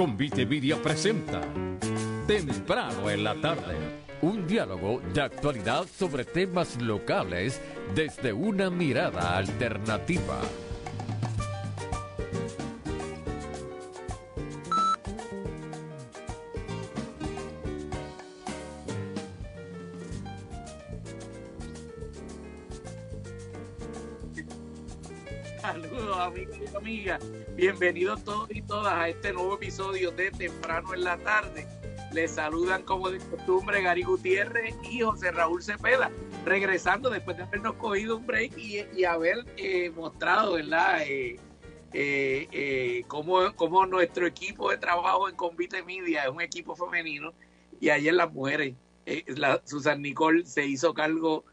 Convite Media presenta Temprano en la tarde. Un diálogo de actualidad sobre temas locales desde una mirada alternativa. Bienvenidos todos y todas a este nuevo episodio de Temprano en la Tarde. Les saludan como de costumbre Gary Gutiérrez y José Raúl Cepeda, regresando después de habernos cogido un break y, haber eh, mostrado, ¿verdad? Eh, eh, eh, cómo, nuestro equipo de trabajo en Convite Media es un equipo femenino y ayer las mujeres, la, Susan Nicole se hizo cargo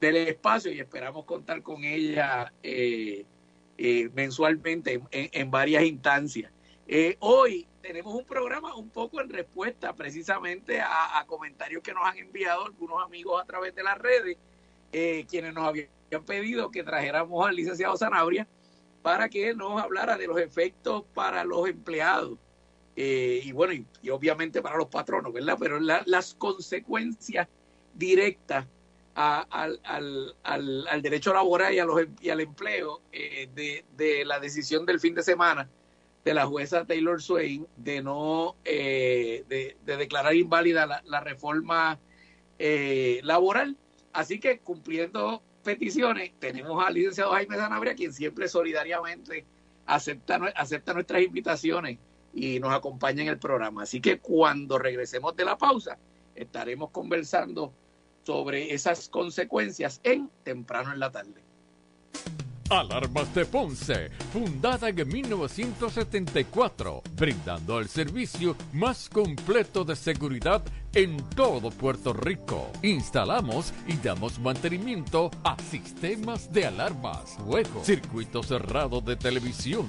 del espacio y esperamos contar con ella eh, eh, mensualmente en, varias instancias. Eh, hoy tenemos un programa un poco en respuesta precisamente a, comentarios que nos han enviado algunos amigos a través de las redes, eh, quienes nos habían pedido que trajéramos al licenciado Zanabria para que nos hablara de los efectos para los empleados. y bueno, y, obviamente para los patronos, ¿verdad? Pero las consecuencias directas al, al, al, derecho laboral y, y al empleo eh, de, de, la decisión del fin de semana de la jueza Taylor Swain de no eh, de, declarar inválida la, reforma eh, laboral. Así que cumpliendo peticiones, tenemos al licenciado Jaime Zanabria, quien siempre solidariamente acepta, acepta nuestras invitaciones y nos acompaña en el programa. Así que cuando regresemos de la pausa, estaremos conversando sobre esas consecuencias en temprano en la tarde. Alarmas de Ponce, fundada en 1974, brindando el servicio más completo de seguridad en todo Puerto Rico. Instalamos y damos mantenimiento a sistemas de alarmas, juegos, circuito cerrado de televisión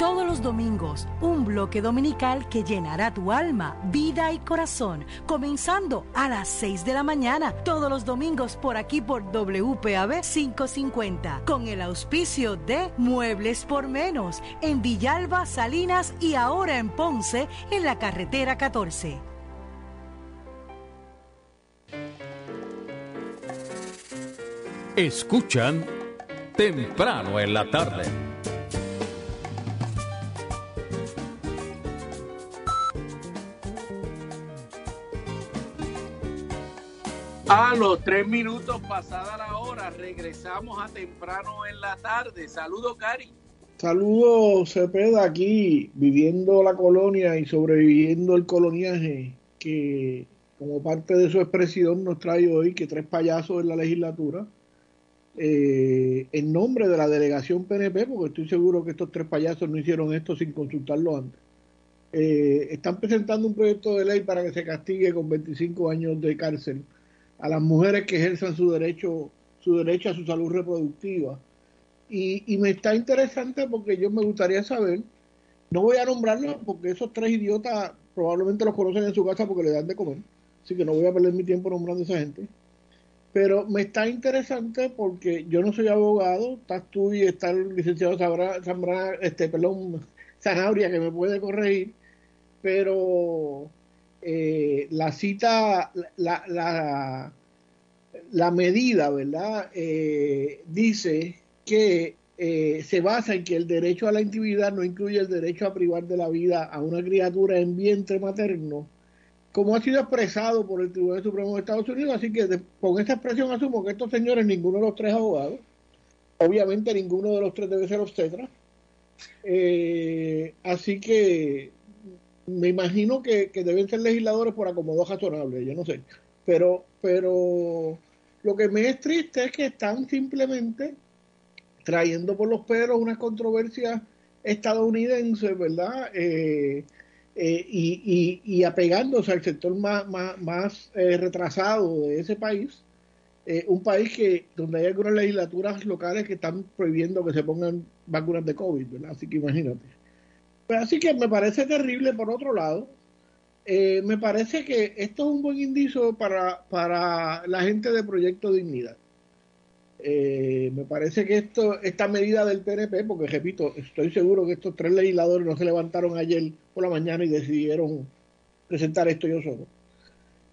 Todos los domingos, un bloque dominical que llenará tu alma, vida y corazón, comenzando a las 6 de la mañana, todos los domingos por aquí por WPAB 550, con el auspicio de Muebles por Menos, en Villalba, Salinas y ahora en Ponce, en la carretera 14. Escuchan temprano en la tarde A los tres minutos pasada la hora, regresamos a temprano en la tarde. Saludos, Cari. Saludos, Cepeda, aquí viviendo la colonia y sobreviviendo el coloniaje, que como parte de su expresión nos trae hoy que tres payasos en la legislatura, eh, en nombre de la delegación PNP, porque estoy seguro que estos tres payasos no hicieron esto sin consultarlo antes, eh, están presentando un proyecto de ley para que se castigue con 25 años de cárcel a las mujeres que ejerzan su derecho, su derecho a su salud reproductiva. Y, me está interesante porque yo me gustaría saber, no voy a nombrarlos porque esos tres idiotas probablemente los conocen en su casa porque le dan de comer, así que no voy a perder mi tiempo nombrando a esa gente. Pero me está interesante porque yo no soy abogado, estás tú y está el licenciado Zambra, este, perdón, Zanabria que me puede corregir, pero eh, la cita, la, la, la medida, ¿verdad? Eh, dice que eh, se basa en que el derecho a la intimidad no incluye el derecho a privar de la vida a una criatura en vientre materno, como ha sido expresado por el Tribunal Supremo de Estados Unidos. Así que con esta expresión asumo que estos señores, ninguno de los tres abogados, obviamente ninguno de los tres debe ser obstetra. así que me imagino que, deben ser legisladores por acomodo razonable, yo no sé. Pero, pero lo que me es triste es que están simplemente trayendo por los pelos una controversia estadounidense, ¿verdad? Eh, eh, y, y, apegándose al sector más, más, eh, retrasado de ese país, eh, un país que donde hay algunas legislaturas locales que están prohibiendo que se pongan vacunas de COVID, ¿verdad? Así que imagínate. Pues así que me parece terrible por otro lado. me parece que esto es un buen indicio para, para la gente de Proyecto Dignidad. Eh, me parece que esto, esta medida del PNP, porque repito, estoy seguro que estos tres legisladores no se levantaron ayer por la mañana y decidieron presentar esto yo solo.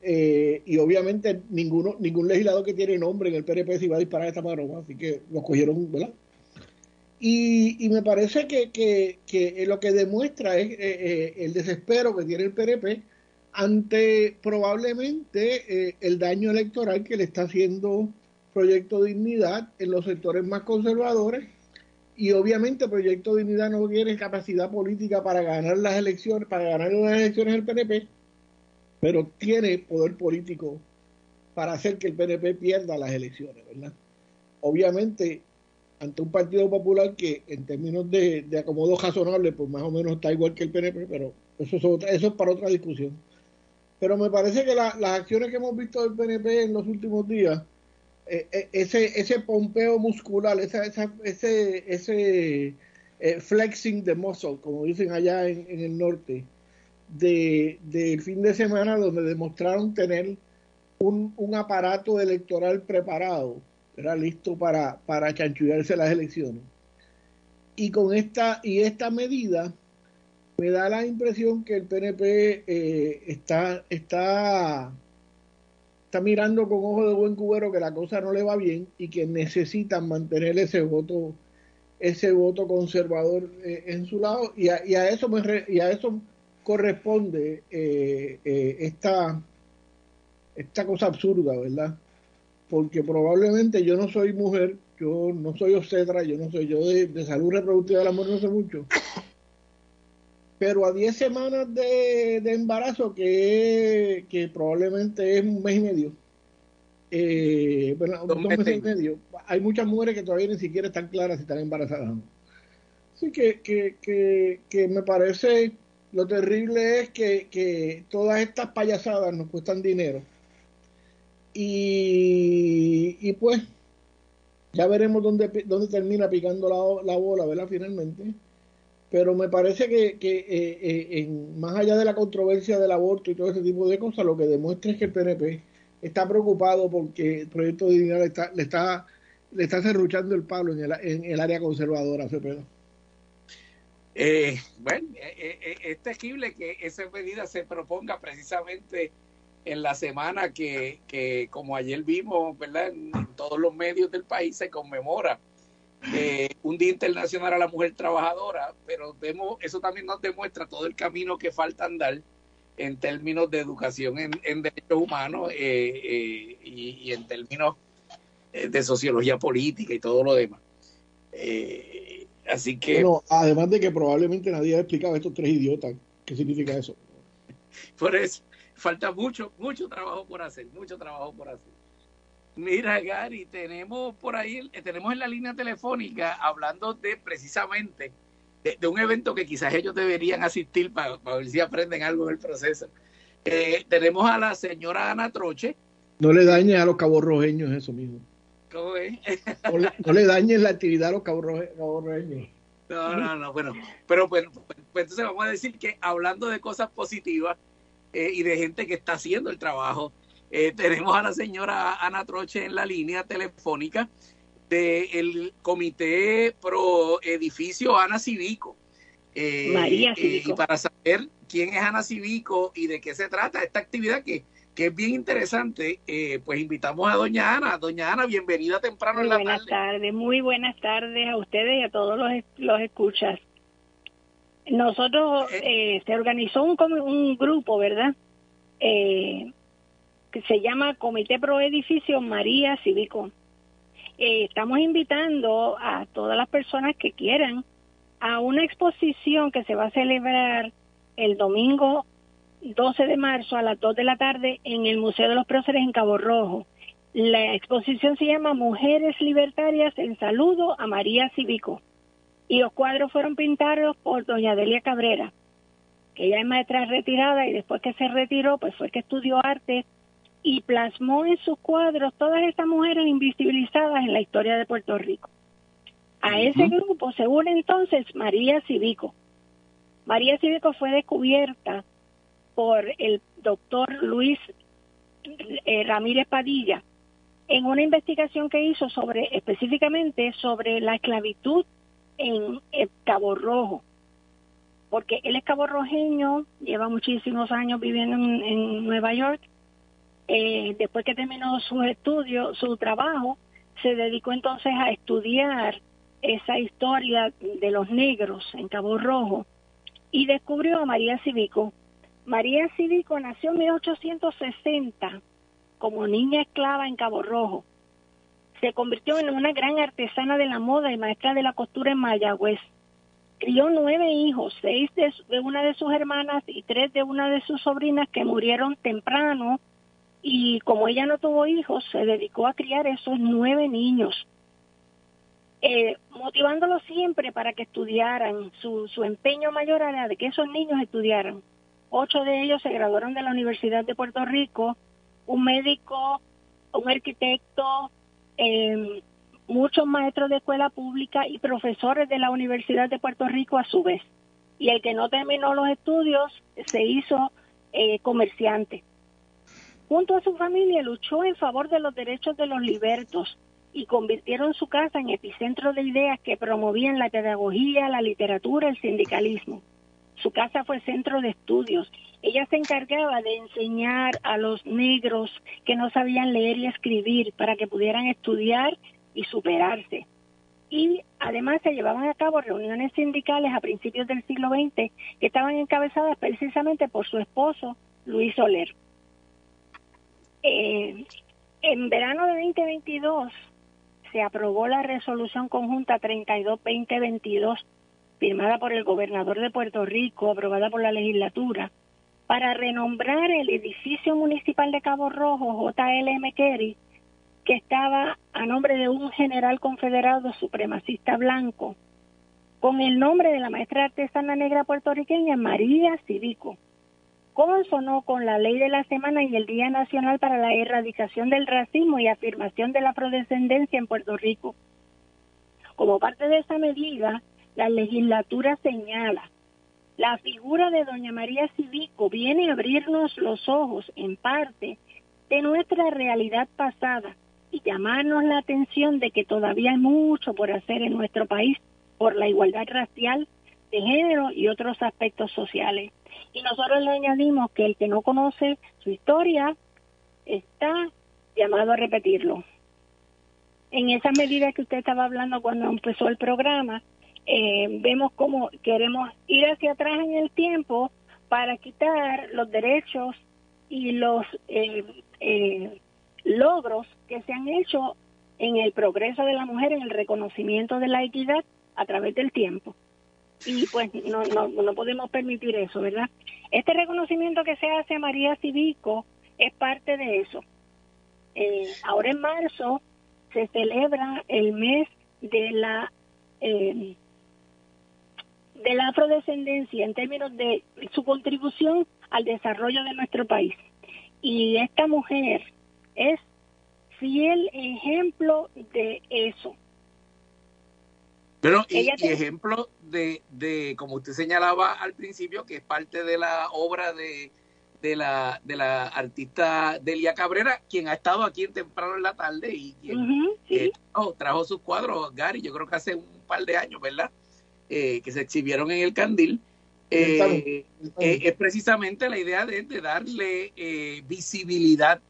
Eh, y obviamente ninguno, ningún legislador que tiene nombre en el PNP se iba a disparar esta maroma, así que los cogieron, ¿verdad? Y, me parece que, que, lo que demuestra es eh, el desespero que tiene el PNP ante probablemente el daño electoral que le está haciendo Proyecto Dignidad en los sectores más conservadores y obviamente Proyecto Dignidad no tiene capacidad política para ganar las elecciones, para ganar las elecciones del PNP, pero tiene poder político para hacer que el PNP pierda las elecciones, ¿verdad? Obviamente, ante un Partido Popular que en términos de, acomodo razonable, pues más o menos está igual que el PNP, pero eso es, eso es para otra discusión. Pero me parece que las acciones que hemos visto del PNP en los últimos días, eh, eh, ese, ese pompeo muscular, esa, ese, ese eh, flexing de muscle, como dicen allá en, el norte, del de, fin de semana donde demostraron tener un, un aparato electoral preparado, era listo para, para chanchullarse las elecciones. Y con esta, y esta medida me da la impresión que el PNP está, está está mirando con ojo de buen cubero que la cosa no le va bien y que necesitan mantener ese voto ese voto conservador eh, en su lado y a, y a eso me y a eso corresponde eh, eh, esta esta cosa absurda verdad porque probablemente yo no soy mujer yo no soy obstetra yo no soy yo de, salud reproductiva de la mujer no sé mucho pero a 10 semanas de, embarazo, que, que, probablemente es un mes y medio, eh, bueno, dos, meses y medio, hay muchas mujeres que todavía ni siquiera están claras si están embarazadas. Así que, que, que, me parece lo terrible es que, que todas estas payasadas nos cuestan dinero. Y, pues ya veremos dónde, dónde termina picando la, la bola, ¿verdad? Finalmente pero me parece que, que eh, eh, en, más allá de la controversia del aborto y todo ese tipo de cosas, lo que demuestra es que el PNP está preocupado porque el proyecto de dignidad le está, le está, le está cerruchando el palo en el, en el área conservadora, Cepeda. Eh, bueno, es terrible que esa medida se proponga precisamente en la semana que, que como ayer vimos, ¿verdad? en todos los medios del país se conmemora eh, un Día Internacional a la Mujer Trabajadora, pero vemos, eso también nos demuestra todo el camino que falta andar en términos de educación en, derechos humanos eh, eh, y, en términos de sociología política y todo lo demás. así que... además de que probablemente nadie ha explicado a estos tres idiotas qué significa eso. Por eso, falta mucho, mucho trabajo por hacer, mucho trabajo por hacer. Mira, Gary, tenemos por ahí, tenemos en la línea telefónica hablando de precisamente de, un evento que quizás ellos deberían asistir para, ver si aprenden algo en el proceso. Eh, tenemos a la señora Ana Troche. No le dañes a los caborrojeños eso mismo. ¿Cómo es? no, le dañes la actividad a los caborrojeños. No, no, no, bueno, pero pues, pues, entonces vamos a decir que hablando de cosas positivas eh, y de gente que está haciendo el trabajo, eh, tenemos a la señora Ana Troche en la línea telefónica del Comité Pro Edificio Ana Civico. Eh, María Civico. y para saber quién es Ana Civico y de qué se trata esta actividad que, que es bien interesante, eh, pues invitamos a doña Ana. Doña Ana, bienvenida temprano en la buenas tardes, muy buenas tardes a ustedes y a todos los, los escuchas. Nosotros se organizó un, un grupo, ¿verdad? Eh, que se llama Comité Pro Edificio María Cívico. Eh, estamos invitando a todas las personas que quieran a una exposición que se va a celebrar el domingo 12 de marzo a las 2 de la tarde en el Museo de los Próceres en Cabo Rojo. La exposición se llama Mujeres Libertarias en Saludo a María Cívico y los cuadros fueron pintados por doña Delia Cabrera. que ella es maestra retirada y después que se retiró, pues fue que estudió arte y plasmó en sus cuadros todas estas mujeres invisibilizadas en la historia de Puerto Rico. A ese grupo se une entonces María Civico. María Civico fue descubierta por el doctor Luis eh, Ramírez Padilla en una investigación que hizo sobre específicamente sobre la esclavitud en Cabo Rojo porque él es caborrojeño, lleva muchísimos años viviendo en, Nueva York. Eh, después que terminó su estudio, su trabajo, se dedicó entonces a estudiar esa historia de los negros en Cabo Rojo y descubrió a María Civico. María Civico nació en 1860 como niña esclava en Cabo Rojo. Se convirtió en una gran artesana de la moda y maestra de la costura en Mayagüez crió nueve hijos, seis de, una de sus hermanas y tres de una de sus sobrinas que murieron temprano y como ella no tuvo hijos, se dedicó a criar esos nueve niños, eh, motivándolos siempre para que estudiaran. Su, su empeño mayor era de que esos niños estudiaran. Ocho de ellos se graduaron de la Universidad de Puerto Rico, un médico, un arquitecto, eh, muchos maestros de escuela pública y profesores de la Universidad de Puerto Rico a su vez. Y el que no terminó los estudios se hizo eh, comerciante. Junto a su familia luchó en favor de los derechos de los libertos y convirtieron su casa en epicentro de ideas que promovían la pedagogía, la literatura, el sindicalismo. Su casa fue centro de estudios. Ella se encargaba de enseñar a los negros que no sabían leer y escribir para que pudieran estudiar y superarse. Y además se llevaban a cabo reuniones sindicales a principios del siglo XX que estaban encabezadas precisamente por su esposo, Luis Soler. Eh, en verano de 2022 se aprobó la resolución conjunta 32-2022, firmada por el gobernador de Puerto Rico, aprobada por la legislatura, para renombrar el edificio municipal de Cabo Rojo, JLM Kerry, que estaba a nombre de un general confederado supremacista blanco, con el nombre de la maestra artesana negra puertorriqueña María Civico. Consonó con la ley de la semana y el Día Nacional para la Erradicación del Racismo y Afirmación de la Afrodescendencia en Puerto Rico. Como parte de esa medida, la legislatura señala la figura de doña María Civico viene a abrirnos los ojos, en parte, de nuestra realidad pasada y llamarnos la atención de que todavía hay mucho por hacer en nuestro país por la igualdad racial, de género y otros aspectos sociales. Y nosotros le añadimos que el que no conoce su historia está llamado a repetirlo. En esa medida que usted estaba hablando cuando empezó el programa, eh, vemos cómo queremos ir hacia atrás en el tiempo para quitar los derechos y los eh, eh, logros que se han hecho en el progreso de la mujer, en el reconocimiento de la equidad a través del tiempo. Y pues no, no, no podemos permitir eso, ¿verdad? Este reconocimiento que se hace a María Civico es parte de eso. Eh, ahora en marzo se celebra el mes de la eh, de la afrodescendencia en términos de su contribución al desarrollo de nuestro país. Y esta mujer es fiel ejemplo de eso. Pero, y, ejemplo de, de, como usted señalaba al principio, que es parte de la obra de, de, la, de la artista Delia Cabrera, quien ha estado aquí en temprano en la tarde y quien eh, trajo, sus cuadros, Gary, yo creo que hace un par de años, ¿verdad? Eh, que se exhibieron en el Candil. Eh, es precisamente la idea de, de darle visibilidad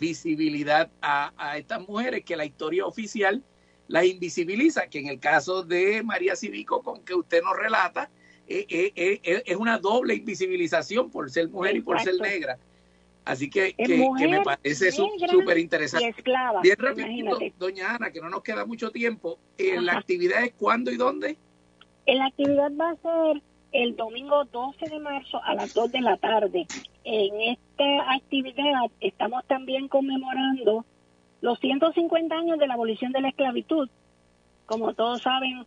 visibilidad a, a, estas mujeres que la historia oficial las invisibiliza, que en el caso de María Civico, con que usted nos relata, eh, eh, eh, es una doble invisibilización por ser mujer y por ser negra. Así que, que, me parece súper interesante. Bien rapidito, doña Ana, que no nos queda mucho tiempo, ¿la actividad es cuándo y dónde? La actividad va a ser el domingo 12 de marzo a las 2 de la tarde. En esta actividad estamos también conmemorando los 150 años de la abolición de la esclavitud. Como todos saben,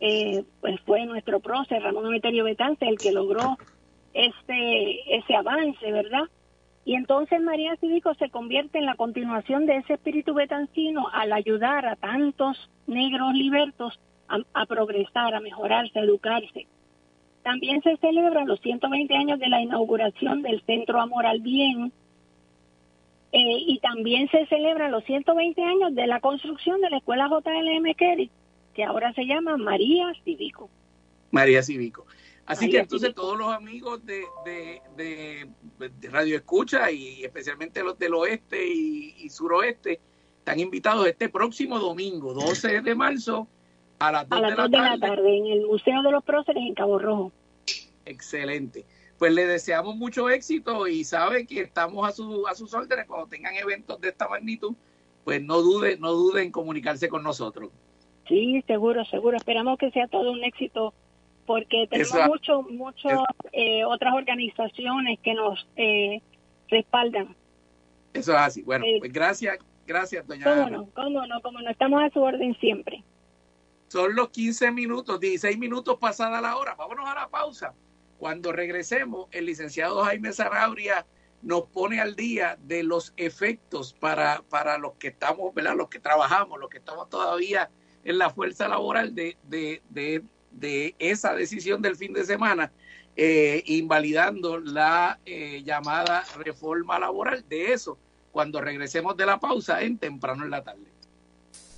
eh, pues fue nuestro prócer Ramón Emeterio Betance el que logró este ese avance, ¿verdad? Y entonces María Cívico se convierte en la continuación de ese espíritu betancino al ayudar a tantos negros libertos a, progresar, a mejorarse, a educarse. También se celebran los 120 años de la inauguración del Centro Amor al Bien eh, y también se celebran los 120 años de la construcción de la Escuela JLM Kerry, que ahora se llama María Cívico. María Cívico. Así que entonces todos los amigos de, de, Radio Escucha y especialmente los del oeste y, suroeste están invitados este próximo domingo, 12 de marzo, a las 2, de, la tarde, en el Museo de los Próceres en Cabo Rojo. Excelente. Pues le deseamos mucho éxito y sabe que estamos a, su, a sus órdenes cuando tengan eventos de esta magnitud, pues no dude, no dude en comunicarse con nosotros. Sí, seguro, seguro. Esperamos que sea todo un éxito porque tenemos mucho, muchas eh, otras organizaciones que nos eh, respaldan. Eso es así. Bueno, eh, pues gracias, gracias, doña ¿Cómo no? ¿Cómo no? Como no estamos a su orden siempre. Son los 15 minutos, 16 minutos pasada la hora. Vámonos a la pausa. Cuando regresemos, el licenciado Jaime Sarabria nos pone al día de los efectos para, para los que estamos, ¿verdad? Los que trabajamos, los que estamos todavía en la fuerza laboral de, de, de de esa decisión del fin de semana, eh, invalidando la eh, llamada reforma laboral. De eso, cuando regresemos de la pausa en temprano en la tarde.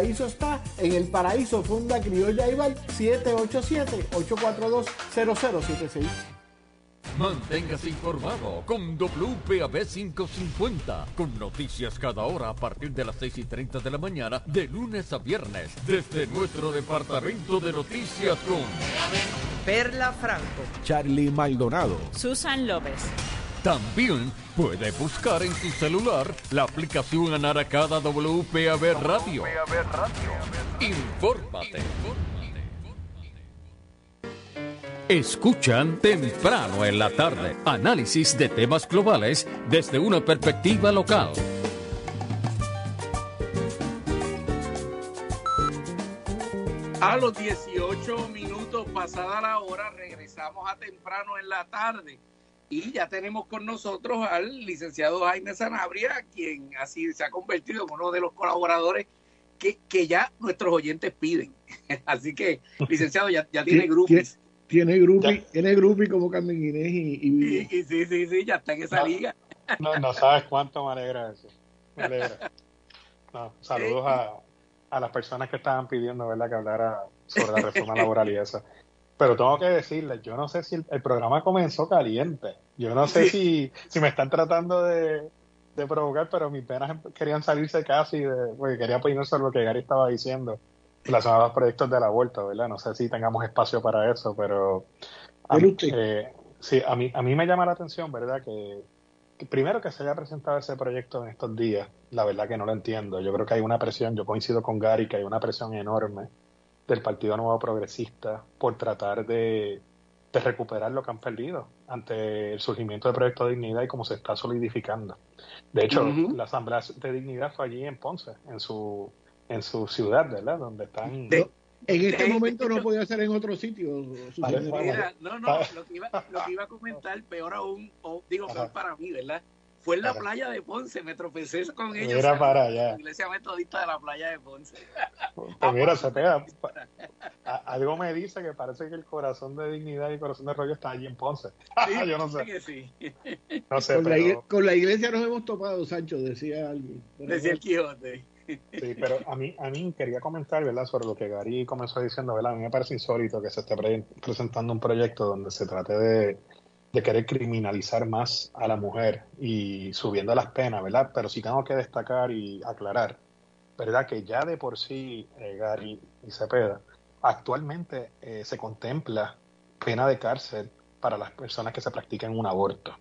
paraíso está en el paraíso Funda Criolla Ival 787-842-0076. Manténgase informado con WPAB 550, con noticias cada hora a partir de las 6 y 30 de la mañana, de lunes a viernes, desde nuestro departamento de noticias con Perla Franco, Charlie Maldonado, Susan López. También puede buscar en su celular la aplicación Anaracada WPAB Radio. Infórmate. Escuchan temprano en la tarde análisis de temas globales desde una perspectiva local. A los 18 minutos pasada la hora regresamos a temprano en la tarde y ya tenemos con nosotros al licenciado Jaime Sanabria, quien así se ha convertido en uno de los colaboradores que, que ya nuestros oyentes piden. Así que, licenciado, ya, ya tiene grupos. Tiene grupos tiene grupi como Carmen Inés y, y, sí, sí, sí, ya está en esa liga. No, no sabes cuánto me alegra eso. Me alegra. saludos a, a las personas que estaban pidiendo, ¿verdad?, que hablara sobre la reforma laboral y eso. Pero tengo que decirles, yo no sé si el, programa comenzó caliente. Yo no sé si, si me están tratando de, provocar, pero mis penas querían salirse casi, de, porque quería opinar lo que Gary estaba diciendo relacionado a los proyectos de la vuelta, ¿verdad? No sé si tengamos espacio para eso, pero a mí, eh, sí, a mí, a mí me llama la atención, ¿verdad? Que, que, primero que se haya presentado ese proyecto en estos días, la verdad que no lo entiendo. Yo creo que hay una presión, yo coincido con Gary, que hay una presión enorme del Partido Nuevo Progresista por tratar de, recuperar lo que han perdido ante el surgimiento del proyecto de dignidad y cómo se está solidificando. De hecho, la Asamblea de Dignidad fue allí en Ponce, en su, en su ciudad, ¿verdad? Donde están... en este momento no podía ser en otro sitio. no, no, lo que, iba, lo que iba a comentar, peor aún, o digo, peor para mí, ¿verdad? Fue en la playa de Ponce, me tropecé con ellos. Era para allá. La iglesia metodista de la playa de Ponce. Pues mira, se pega. Algo me dice que parece que el corazón de dignidad y el corazón de rollo está allí en Ponce. Yo no sé. Que sí. No sé, con, pero... la, con la iglesia nos hemos topado, Sancho, decía alguien. Decía el Quijote. Sí, pero a mí, a mí quería comentar, ¿verdad?, sobre lo que Gary comenzó diciendo, ¿verdad? A mí me parece insólito que se esté pre presentando un proyecto donde se trate de, de, querer criminalizar más a la mujer y subiendo las penas, ¿verdad? Pero sí tengo que destacar y aclarar, ¿verdad?, que ya de por sí, eh, Gary y Cepeda, actualmente eh, se contempla pena de cárcel para las personas que se practican un aborto.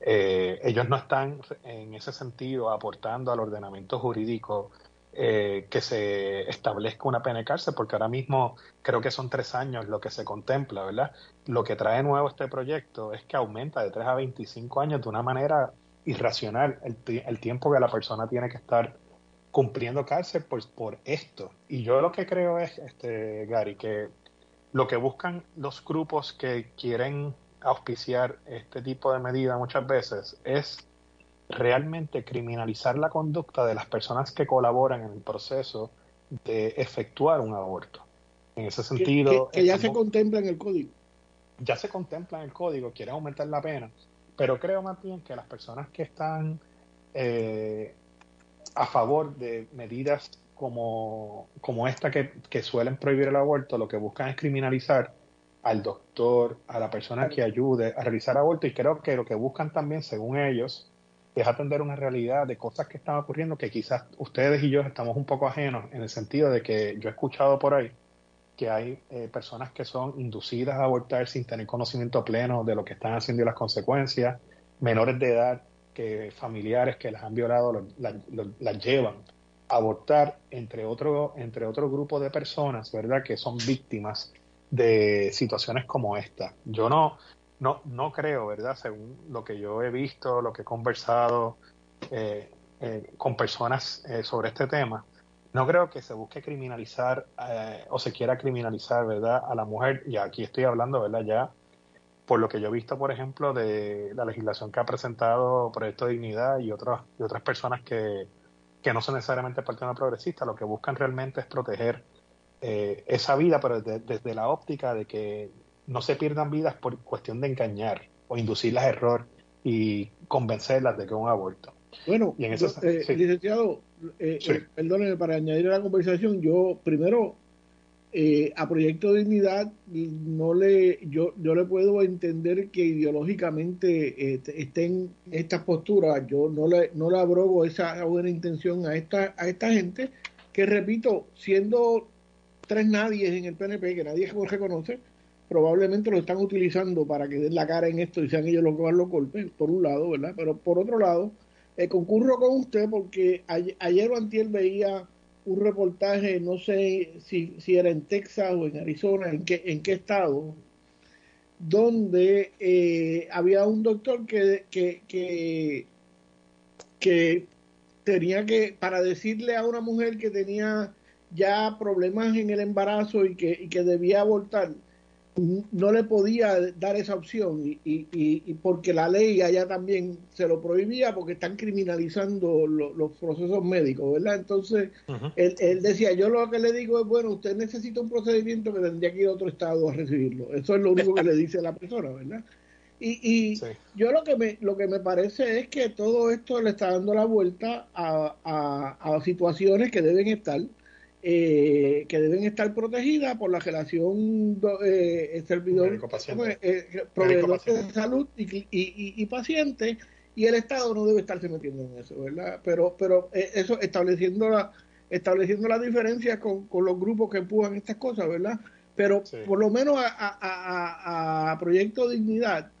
Eh, ellos no están en ese sentido aportando al ordenamiento jurídico eh, que se establezca una pena de cárcel, porque ahora mismo creo que son tres años lo que se contempla, ¿verdad? Lo que trae nuevo este proyecto es que aumenta de 3 a 25 años de una manera irracional el, el tiempo que la persona tiene que estar cumpliendo cárcel por, por esto. Y yo lo que creo es, este, Gary, que lo que buscan los grupos que quieren auspiciar este tipo de medida muchas veces es realmente criminalizar la conducta de las personas que colaboran en el proceso de efectuar un aborto. En ese sentido... Que, que, que ya se contempla en el código. Ya se contempla en el código, quiere aumentar la pena, pero creo más bien que las personas que están eh, a favor de medidas como, como esta que, que suelen prohibir el aborto, lo que buscan es criminalizar al doctor, a la persona que ayude a realizar aborto y creo que lo que buscan también, según ellos, es atender una realidad de cosas que están ocurriendo que quizás ustedes y yo estamos un poco ajenos en el sentido de que yo he escuchado por ahí que hay eh, personas que son inducidas a abortar sin tener conocimiento pleno de lo que están haciendo y las consecuencias, menores de edad que familiares que las han violado las la, la llevan a abortar entre otro entre otro grupo de personas, ¿verdad? Que son víctimas de situaciones como esta. Yo no, no, no creo, ¿verdad? Según lo que yo he visto, lo que he conversado eh, eh, con personas eh, sobre este tema, no creo que se busque criminalizar eh, o se quiera criminalizar, ¿verdad? A la mujer, y aquí estoy hablando, ¿verdad? Ya por lo que yo he visto, por ejemplo, de la legislación que ha presentado Proyecto de Dignidad y otras, y otras personas que, que no son necesariamente partido progresista, lo que buscan realmente es proteger eh, esa vida, pero desde, la óptica de que no se pierdan vidas por cuestión de engañar o inducirlas a error y convencerlas de que es un aborto. Bueno, y en eso, eh, sí. licenciado, eh, Sí. perdóneme, para añadir a la conversación, yo primero eh, a Proyecto Dignidad no le yo yo le puedo entender que ideológicamente eh, estén estas posturas yo no le no le abrogo esa buena intención a esta a esta gente que repito siendo tres nadies en el PNP que nadie reconoce probablemente lo están utilizando para que den la cara en esto y sean ellos los que van los golpes por un lado verdad pero por otro lado eh, concurro con usted porque ayer, ayer o veía un reportaje, no sé si, si era en Texas o en Arizona, en qué, en qué estado, donde eh, había un doctor que, que, que, que tenía que, para decirle a una mujer que tenía ya problemas en el embarazo y que, y que debía abortar, no le podía dar esa opción y, y, y, porque la ley allá también se lo prohibía porque están criminalizando lo, los procesos médicos, ¿verdad? Entonces, uh -huh. él, él, decía, yo lo que le digo es, bueno, usted necesita un procedimiento que tendría que ir a otro estado a recibirlo. Eso es lo único que le dice a la persona, ¿verdad? Y, y sí. yo lo que me lo que me parece es que todo esto le está dando la vuelta a, a, a situaciones que deben estar eh, que deben estar protegidas por la relación eh, servidor eh, proveedor de salud y, y, y, y, paciente y el Estado no debe estarse metiendo en eso, ¿verdad? Pero, pero eh, eso estableciendo la estableciendo la diferencia con, con, los grupos que empujan estas cosas, ¿verdad? Pero sí. por lo menos a, a, a, Proyecto Dignidad,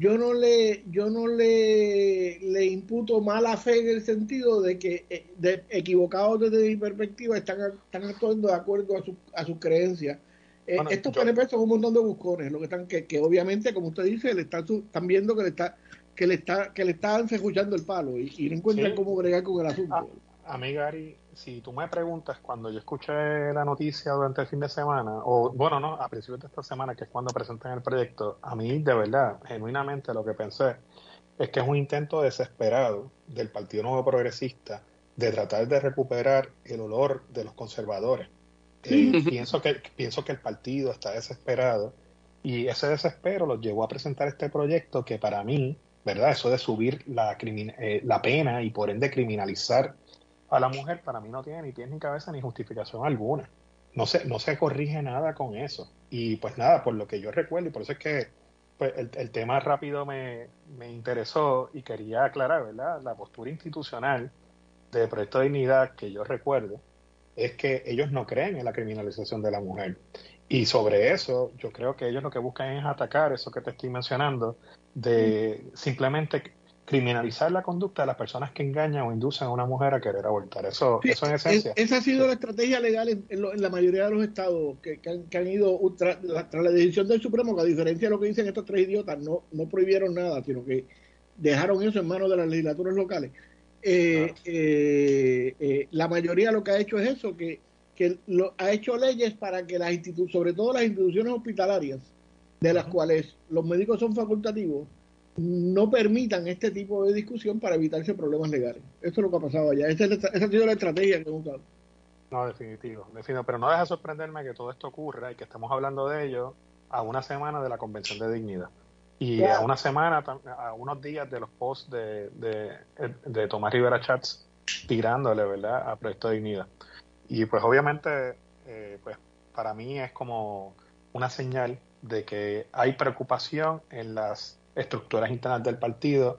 yo no le yo no le, le imputo mala fe en el sentido de que eh, de, equivocados desde mi perspectiva están, están actuando de acuerdo a sus a sus creencias eh, bueno, estos yo... PNP son un montón de buscones lo que están que, que obviamente como usted dice le están, están viendo que le está que le está que le están escuchando el palo y, y no encuentran sí. cómo bregar con el asunto a, a mí Gary si tú me preguntas cuando yo escuché la noticia durante el fin de semana, o bueno, no, a principios de esta semana, que es cuando presentan el proyecto, a mí de verdad, genuinamente lo que pensé es que es un intento desesperado del Partido Nuevo Progresista de tratar de recuperar el olor de los conservadores. Eh, pienso, que, pienso que el partido está desesperado y ese desespero los llevó a presentar este proyecto que para mí, ¿verdad? Eso de subir la, eh, la pena y por ende criminalizar a la mujer, para mí no tiene ni pies ni cabeza ni justificación alguna. No se, no se corrige nada con eso. Y pues nada, por lo que yo recuerdo, y por eso es que pues, el, el, tema rápido me, me interesó y quería aclarar, ¿verdad? La postura institucional del Proyecto de Dignidad que yo recuerdo es que ellos no creen en la criminalización de la mujer. Y sobre eso, yo creo que ellos lo que buscan es atacar eso que te estoy mencionando, de simplemente criminalizar la conducta de las personas que engañan o inducen a una mujer a querer abortar. Eso, eso en esencia. esa ha sido la estrategia legal en, la mayoría de los estados que, han, ido tras la, decisión del Supremo, que a diferencia de lo que dicen estos tres idiotas, no, no prohibieron nada, sino que dejaron eso en manos de las legislaturas locales. Eh, eh, eh, la mayoría lo que ha hecho es eso, que, que lo, ha hecho leyes para que las instituciones, sobre todo las instituciones hospitalarias, de las cuales los médicos son facultativos, no permitan este tipo de discusión para evitarse problemas legales. Eso es lo que ha pasado allá. Esa, ha sido la estrategia que hemos dado. No, definitivo, definitivo. Pero no deja sorprenderme que todo esto ocurra y que estemos hablando de ello a una semana de la Convención de Dignidad. Y a una semana, a unos días de los posts de, de, Tomás Rivera Chats tirándole, ¿verdad?, a Proyecto de Dignidad. Y pues obviamente, eh, pues para mí es como una señal de que hay preocupación en las estructuras internas del partido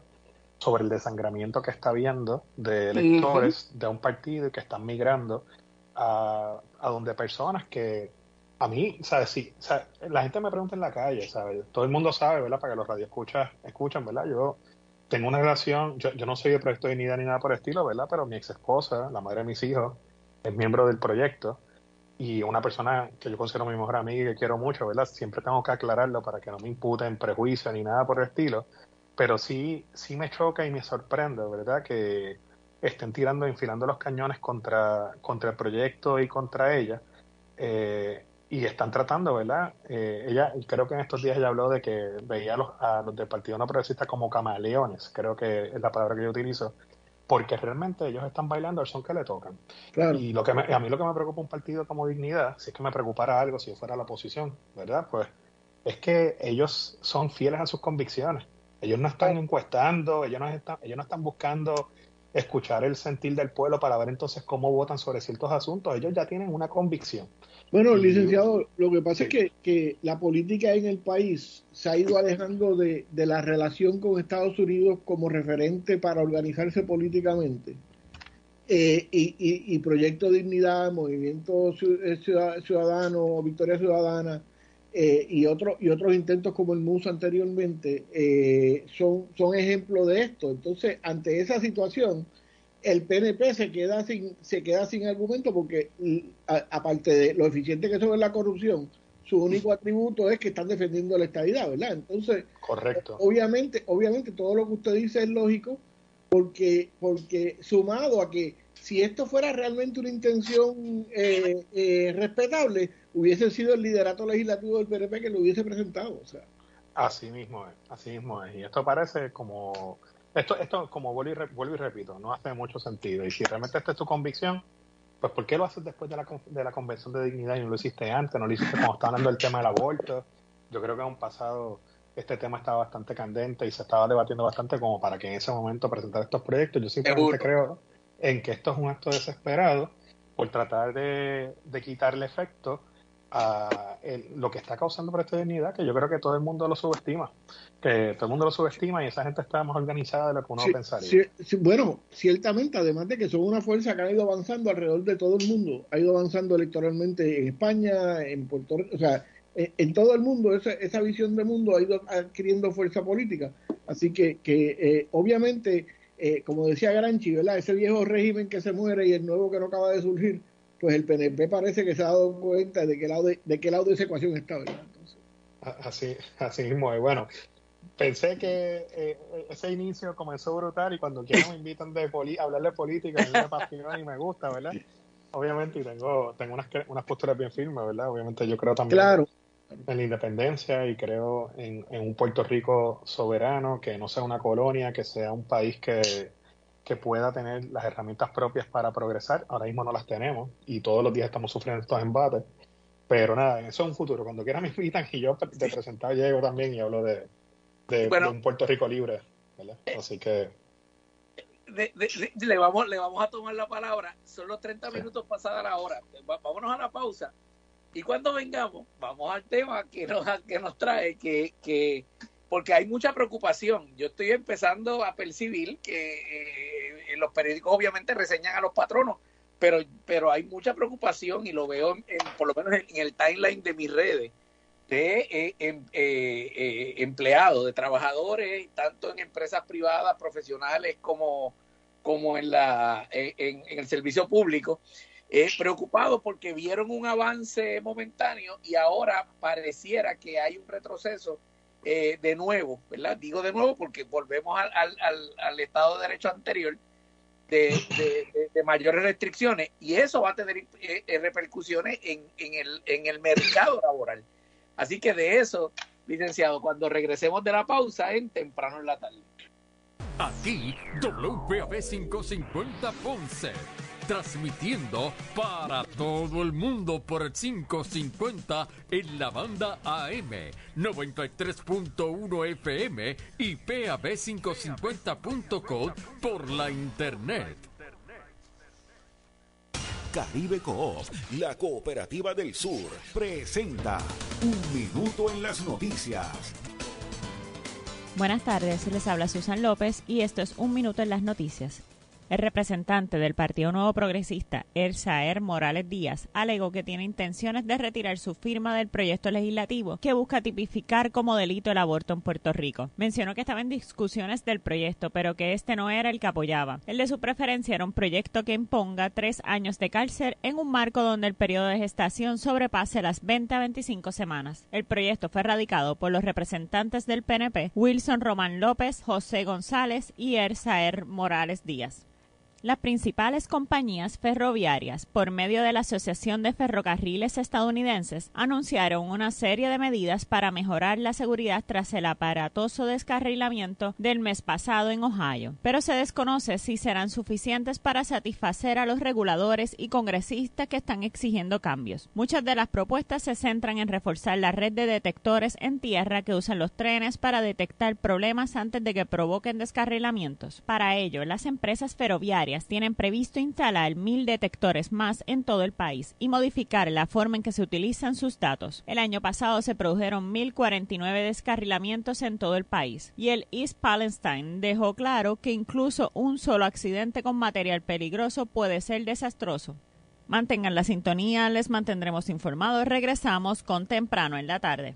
sobre el desangramiento que está habiendo de electores de un partido y que están migrando a, a donde personas que a mí, ¿sabes? Sí, la gente me pregunta en la calle, ¿sabes? Todo el mundo sabe, ¿verdad? Para que los radioescuchas escuchan, ¿verdad? Yo tengo una relación, yo, yo no soy de Proyecto de Dignidad ni nada por el estilo, ¿verdad? Pero mi ex esposa, la madre de mis hijos, es miembro del proyecto y una persona que yo considero mi mejor amiga y que quiero mucho, ¿verdad? Siempre tengo que aclararlo para que no me imputen prejuicio ni nada por el estilo, pero sí, sí me choca y me sorprende, ¿verdad? Que estén tirando, enfilando los cañones contra, contra el proyecto y contra ella. Eh, y están tratando, ¿verdad? Eh, ella, creo que en estos días ella habló de que veía a los, a los del Partido No Progresista como camaleones, creo que es la palabra que yo utilizo, porque realmente ellos están bailando al son que le tocan. Y lo que a mí lo que me preocupa un partido como Dignidad, si es que me preocupara algo si yo fuera la oposición, ¿verdad? Pues es que ellos son fieles a sus convicciones. Ellos no están encuestando, ellos no están, ellos no están buscando escuchar el sentir del pueblo para ver entonces cómo votan sobre ciertos asuntos. Ellos ya tienen una convicción. Bueno, licenciado, lo que pasa es que, que, la política en el país se ha ido alejando de, de, la relación con Estados Unidos como referente para organizarse políticamente. Eh, y, y, y, Proyecto Dignidad, Movimiento eh, Ciudadano, Victoria Ciudadana eh, y, otros y otros intentos como el MUS anteriormente eh, son, son ejemplos de esto. Entonces, ante esa situación, el PNP se queda sin se queda sin argumento porque aparte de lo eficiente que son en la corrupción su único atributo es que están defendiendo la estabilidad verdad entonces correcto. obviamente obviamente todo lo que usted dice es lógico porque porque sumado a que si esto fuera realmente una intención eh, eh, respetable hubiese sido el liderato legislativo del PNP que lo hubiese presentado o sea. Así mismo es así mismo es. Y esto parece como esto, esto como vuelvo y, vuelvo y repito, no hace mucho sentido. Y si realmente esta es tu convicción, pues ¿por qué lo haces después de la, de la Convención de Dignidad y no lo hiciste antes? No lo hiciste cuando estaba hablando del tema del aborto. Yo creo que en un pasado este tema estaba bastante candente y se estaba debatiendo bastante como para que en ese momento presentar estos proyectos. Yo simplemente creo en que esto es un acto desesperado por tratar de, de quitarle efecto a lo que está causando esta dignidad, que yo creo que todo el mundo lo subestima, que todo el mundo lo subestima y esa gente está más organizada de lo que uno pensaría. bueno, ciertamente, además de que son una fuerza que ha ido avanzando alrededor de todo el mundo, ha ido avanzando electoralmente en España, en Puerto Rico, o sea, en, todo el mundo, esa, esa visión de mundo ha ido adquiriendo fuerza política. Así que, que eh, obviamente, eh, como decía Granchi, ¿verdad? ese viejo régimen que se muere y el nuevo que no acaba de surgir, pues el PNP parece que se ha dado cuenta de qué lado de, qué lado de esa ecuación está, ¿verdad? Así, así mismo es. Bueno, pensé que eh, ese inicio comenzó brutal y cuando quiero me invitan de hablar de política, a me apasiona y me gusta, ¿verdad? Obviamente, y tengo, tengo unas, unas posturas bien firmes, ¿verdad? Obviamente yo creo también claro. en la independencia y creo en, un Puerto Rico soberano, que no sea una colonia, que sea un país que, que pueda tener las herramientas propias para progresar. Ahora mismo no las tenemos y todos los días estamos sufriendo estos embates. Pero nada, eso es un futuro. Cuando quieran me invitan y yo te presentar llego también y hablo de, de, un Puerto Rico libre. Eh, Así que... le, vamos, le vamos a tomar la palabra. Son los 30 minutos pasada la hora. vámonos a la pausa. Y cuando vengamos, vamos al tema que nos, que nos trae, que, que porque hay mucha preocupación. Yo estoy empezando a percibir que eh, los periódicos obviamente reseñan a los patronos, pero, pero hay mucha preocupación y lo veo en, por lo menos en, el timeline de mis redes de eh, em, eh, empleados, de trabajadores, tanto en empresas privadas, profesionales como, como en, la, en, el servicio público, preocupados porque vieron un avance momentáneo y ahora pareciera que hay un retroceso de nuevo, ¿verdad? Digo de nuevo porque volvemos al, al, al Estado de Derecho anterior, de, mayores restricciones y eso va a tener eh, eh, repercusiones en, en, el, en el mercado laboral. Así que de eso, licenciado, cuando regresemos de la pausa en temprano en la tarde. Aquí, WPAB 550 Ponce transmitiendo para todo el mundo por el 550 en la banda AM, 93.1 FM y PAB550.com por la internet. Caribe Coop, la cooperativa del sur, presenta Un Minuto en las Noticias. Buenas tardes, les habla Susan López y esto es Un Minuto en las Noticias. El representante del Partido Nuevo Progresista, Ersaer Morales Díaz, alegó que tiene intenciones de retirar su firma del proyecto legislativo que busca tipificar como delito el aborto en Puerto Rico. Mencionó que estaba en discusiones del proyecto, pero que este no era el que apoyaba. El de su preferencia era un proyecto que imponga tres años de cárcel en un marco donde el periodo de gestación sobrepase las 20 a 25 semanas. El proyecto fue radicado por los representantes del PNP, Wilson Román López, José González y Ersaer Morales Díaz. Las principales compañías ferroviarias, por medio de la Asociación de Ferrocarriles Estadounidenses, anunciaron una serie de medidas para mejorar la seguridad tras el aparatoso descarrilamiento del mes pasado en Ohio, pero se desconoce si serán suficientes para satisfacer a los reguladores y congresistas que están exigiendo cambios. Muchas de las propuestas se centran en reforzar la red de detectores en tierra que usan los trenes para detectar problemas antes de que provoquen descarrilamientos. Para ello, las empresas ferroviarias tienen previsto instalar mil detectores más en todo el país y modificar la forma en que se utilizan sus datos. El año pasado se produjeron 1.049 descarrilamientos en todo el país y el East Palestine dejó claro que incluso un solo accidente con material peligroso puede ser desastroso. Mantengan la sintonía, les mantendremos informados. Regresamos con temprano en la tarde.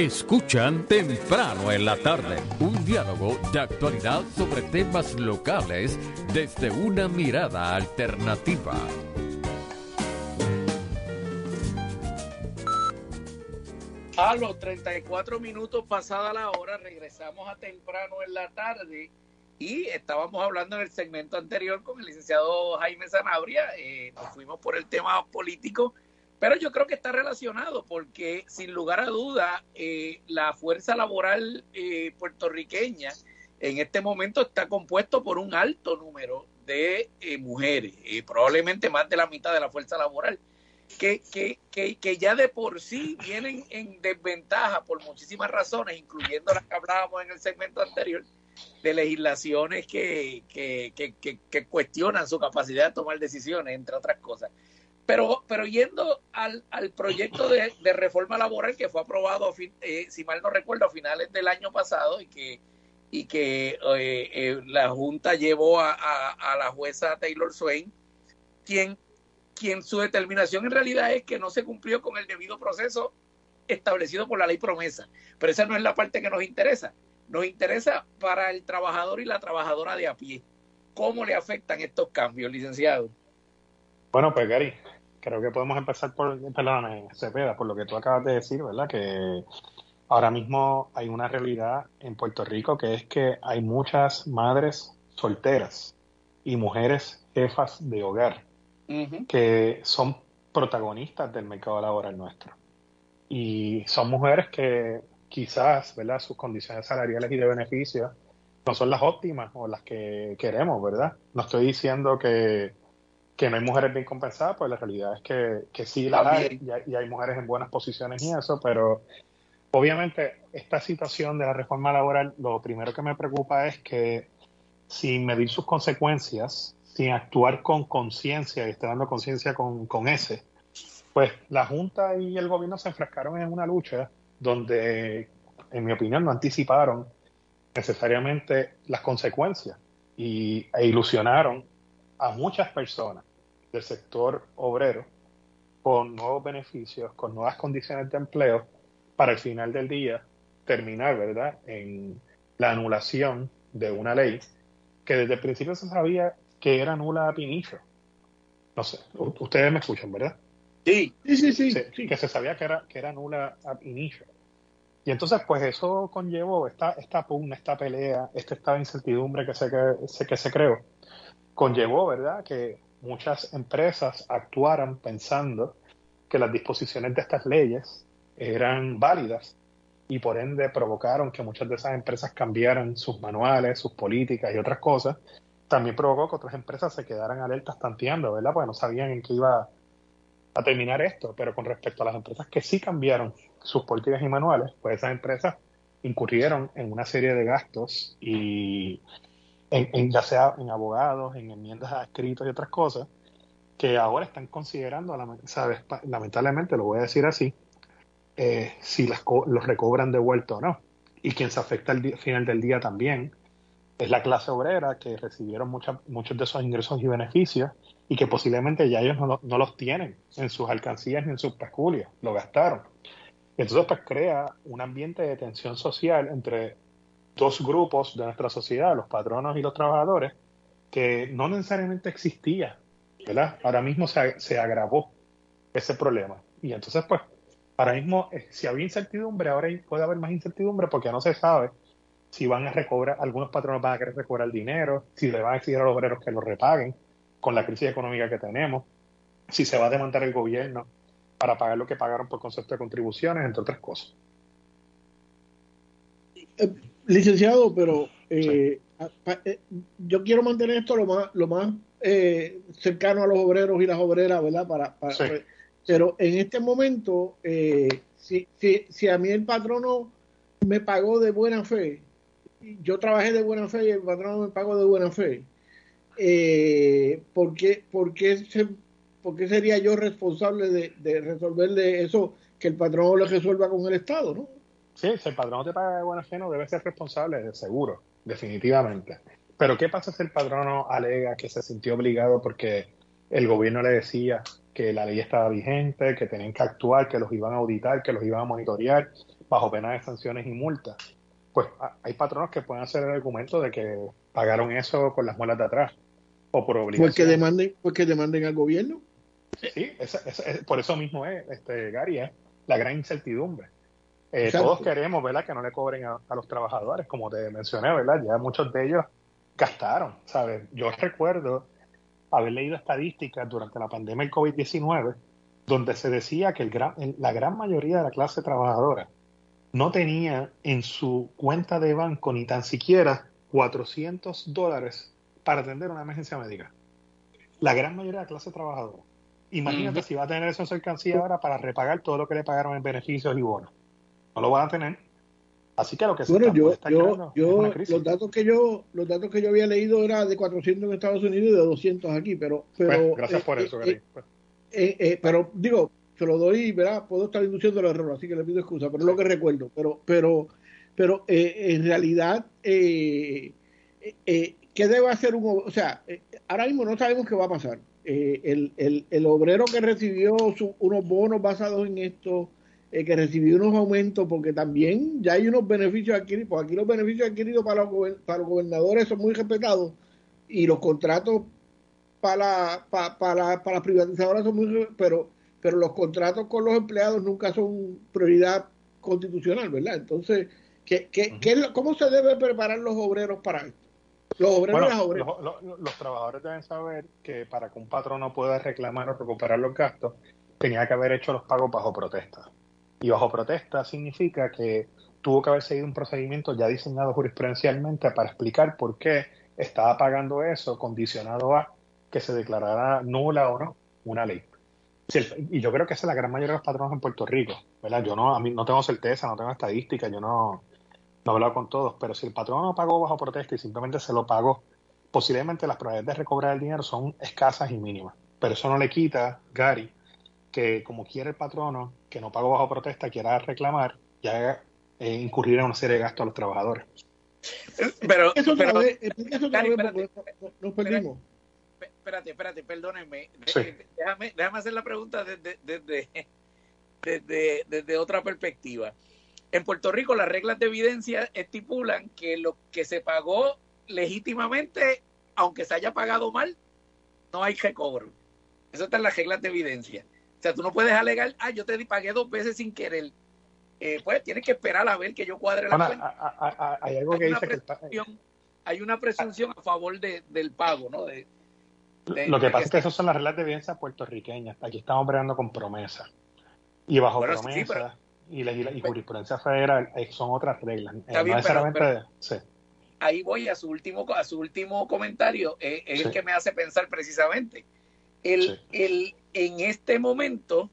Escuchan temprano en la tarde un diálogo de actualidad sobre temas locales desde una mirada alternativa. A los 34 minutos pasada la hora regresamos a temprano en la tarde y estábamos hablando en el segmento anterior con el licenciado Jaime Zanabria, eh, nos fuimos por el tema político Pero yo creo que está relacionado porque sin lugar a duda eh, la fuerza laboral eh, puertorriqueña en este momento está compuesto por un alto número de eh, mujeres, probablemente más de la mitad de la fuerza laboral, que, que, que, que, ya de por sí vienen en desventaja por muchísimas razones, incluyendo las que hablábamos en el segmento anterior, de legislaciones que, que, que, que, cuestionan su capacidad de tomar decisiones, entre otras cosas. Pero, pero yendo al, al proyecto de, de, reforma laboral que fue aprobado, eh, si mal no recuerdo, a finales del año pasado y que, y que eh, eh, la Junta llevó a, a, a, la jueza Taylor Swain, quien, quien su determinación en realidad es que no se cumplió con el debido proceso establecido por la ley promesa. Pero esa no es la parte que nos interesa. Nos interesa para el trabajador y la trabajadora de a pie. ¿Cómo le afectan estos cambios, licenciado? Bueno, pues Gary, creo que podemos empezar por, perdóname, Cepeda, por lo que tú acabas de decir, ¿verdad? Que ahora mismo hay una realidad en Puerto Rico que es que hay muchas madres solteras y mujeres jefas de hogar que son protagonistas del mercado laboral nuestro. Y son mujeres que quizás, ¿verdad? Sus condiciones salariales y de beneficio no son las óptimas o las que queremos, ¿verdad? No estoy diciendo que, que no hay mujeres bien compensadas, pues la realidad es que, que sí las hay y, hay mujeres en buenas posiciones y eso, pero obviamente esta situación de la reforma laboral, lo primero que me preocupa es que sin medir sus consecuencias, sin actuar con conciencia, y estoy dando conciencia con, con ese, pues la Junta y el gobierno se enfrascaron en una lucha donde, en mi opinión, no anticiparon necesariamente las consecuencias y, e ilusionaron a muchas personas del sector obrero con nuevos beneficios, con nuevas condiciones de empleo, para el final del día terminar, ¿verdad?, en la anulación de una ley que desde el principio se sabía que era nula a inicio. No sé, ustedes me escuchan, ¿verdad? Sí, sí, sí, sí, Que se sabía que era, que era nula ab inicio. Y entonces, pues eso conllevó esta, esta pugna, esta pelea, este estado de incertidumbre que se, que, que se creó, conllevó, ¿verdad?, que muchas empresas actuaran pensando que las disposiciones de estas leyes eran válidas y por ende provocaron que muchas de esas empresas cambiaran sus manuales, sus políticas y otras cosas. También provocó que otras empresas se quedaran alertas tanteando, ¿verdad? Porque no sabían en qué iba a terminar esto. Pero con respecto a las empresas que sí cambiaron sus políticas y manuales, pues esas empresas incurrieron en una serie de gastos y en, ya sea en abogados, en enmiendas a escritos y otras cosas, que ahora están considerando, ¿sabes? lamentablemente, lo voy a decir así, eh, si las los recobran de vuelta o no. Y quien se afecta al final del día también es la clase obrera que recibieron muchos de esos ingresos y beneficios y que posiblemente ya ellos no, no los tienen en sus alcancías ni en sus peculias, lo gastaron. Entonces, pues crea un ambiente de tensión social entre dos grupos de nuestra sociedad, los patronos y los trabajadores, que no necesariamente existía, ¿verdad? Ahora mismo se, se agravó ese problema. Y entonces, pues, ahora mismo, eh, si había incertidumbre, ahora puede haber más incertidumbre porque no se sabe si van a recobrar, algunos patronos van a querer recobrar el dinero, si le van a exigir a los obreros que lo repaguen con la crisis económica que tenemos, si se va a demandar el gobierno para pagar lo que pagaron por concepto de contribuciones, entre otras cosas. Eh, licenciado, pero eh, eh, yo quiero mantener esto lo más, lo más eh, cercano a los obreros y las obreras, ¿verdad? Para, Pero en este momento, si, si, si a mí el patrono me pagó de buena fe, yo trabajé de buena fe y el patrono me pagó de buena fe, ¿por, qué, por, qué se, ¿por, qué, sería yo responsable de, de resolverle eso que el patrono le resuelva con el Estado, no? Sí, si el patrono te paga de buena fe, no debe ser responsable, de seguro, definitivamente. Pero ¿qué pasa si el patrono alega que se sintió obligado porque el gobierno le decía que la ley estaba vigente, que tenían que actuar, que los iban a auditar, que los iban a monitorear bajo pena de sanciones y multas? Pues hay patronos que pueden hacer el argumento de que pagaron eso con las muelas de atrás o por obligación. Pues que demanden, pues que demanden al gobierno. Sí, por eso mismo es, este, Gary, es la gran incertidumbre. Eh, todos queremos, ¿verdad?, que no le cobren a, los trabajadores, como te mencioné, ¿verdad? Ya muchos de ellos gastaron, ¿sabes? Yo recuerdo haber leído estadísticas durante la pandemia del COVID-19 donde se decía que el gran, la gran mayoría de la clase trabajadora no tenía en su cuenta de banco ni tan siquiera 400 dólares para atender una emergencia médica. La gran mayoría de la clase trabajadora. Imagínate si va a tener eso en su alcancía ahora para repagar todo lo que le pagaron en beneficios y bonos. No lo van a tener. Así que lo que se bueno, yo, está yo, creando es yo los datos que yo los datos que yo había leído era de 400 en Estados Unidos y de 200 aquí, pero pero Pues, gracias eh, por eh, eso, eh. Pues, eh, pero digo, se lo doy, ¿verdad? Puedo estar induciendo el error, así que le pido excusa, pero es lo que recuerdo. Pero, pero, pero en realidad, eh, ¿qué debe hacer un O sea, ahora mismo no sabemos qué va a pasar. El, el, el obrero que recibió su- unos bonos basados en esto, eh, que recibió unos aumentos, porque también ya hay unos beneficios adquiridos, pues aquí los beneficios adquiridos para los, gober- para los gobernadores son muy respetados y los contratos para, para, para, para las privatizadoras son muy, pero, pero los contratos con los empleados nunca son prioridad constitucional, ¿verdad? Entonces, ¿qué, qué, qué es lo- ¿cómo se deben preparar los obreros para esto? Los obreros Bueno, los, los- los trabajadores deben saber que para que un patrón no pueda reclamar o recuperar los gastos, tenía que haber hecho los pagos bajo protesta. Y bajo protesta significa que tuvo que haber seguido un procedimiento ya diseñado jurisprudencialmente para explicar por qué estaba pagando eso condicionado a que se declarara nula o no una ley. Y yo creo que esa es la gran mayoría de los patronos en Puerto Rico, ¿verdad? Yo no, a mí no tengo certeza, no tengo estadística, yo no, no he hablado con todos, pero si el patrón no pagó bajo protesta y simplemente se lo pagó, posiblemente las probabilidades de recobrar el dinero son escasas y mínimas. Pero eso no le quita, Gary, que como quiere el patrono, que no pagó bajo protesta, quiera reclamar, ya eh, incurrir en una serie de gastos a los trabajadores. Pero, Eso pero- vez, eso vez, espérate, nos perdimos. espérate, espérate, perdónenme. Sí. de- Déjame, déjame hacer la pregunta desde, desde, desde, desde otra perspectiva. En Puerto Rico las reglas de evidencia estipulan que lo que se pagó legítimamente, aunque se haya pagado mal, no hay recobro. Eso está en las reglas de evidencia. O sea, tú no puedes alegar, ah, yo te pagué dos veces sin querer. Eh, pues tienes que esperar a ver que yo cuadre la Bueno, cuenta. a- a- a- hay algo que Hay dice que pa- presunción, hay una presunción a favor de- del pago, ¿no? De, de- Lo que pasa es que esas son las reglas de evidencia puertorriqueñas. Aquí estamos operando con promesa. Y bajo Bueno, sí, promesa pero- y, legisla- y jurisprudencia federal eh, son otras reglas. Eh, Está bien, no pero- necesariamente. sí. ahí voy a su último a su último comentario eh, es el que me hace pensar precisamente el, el en este momento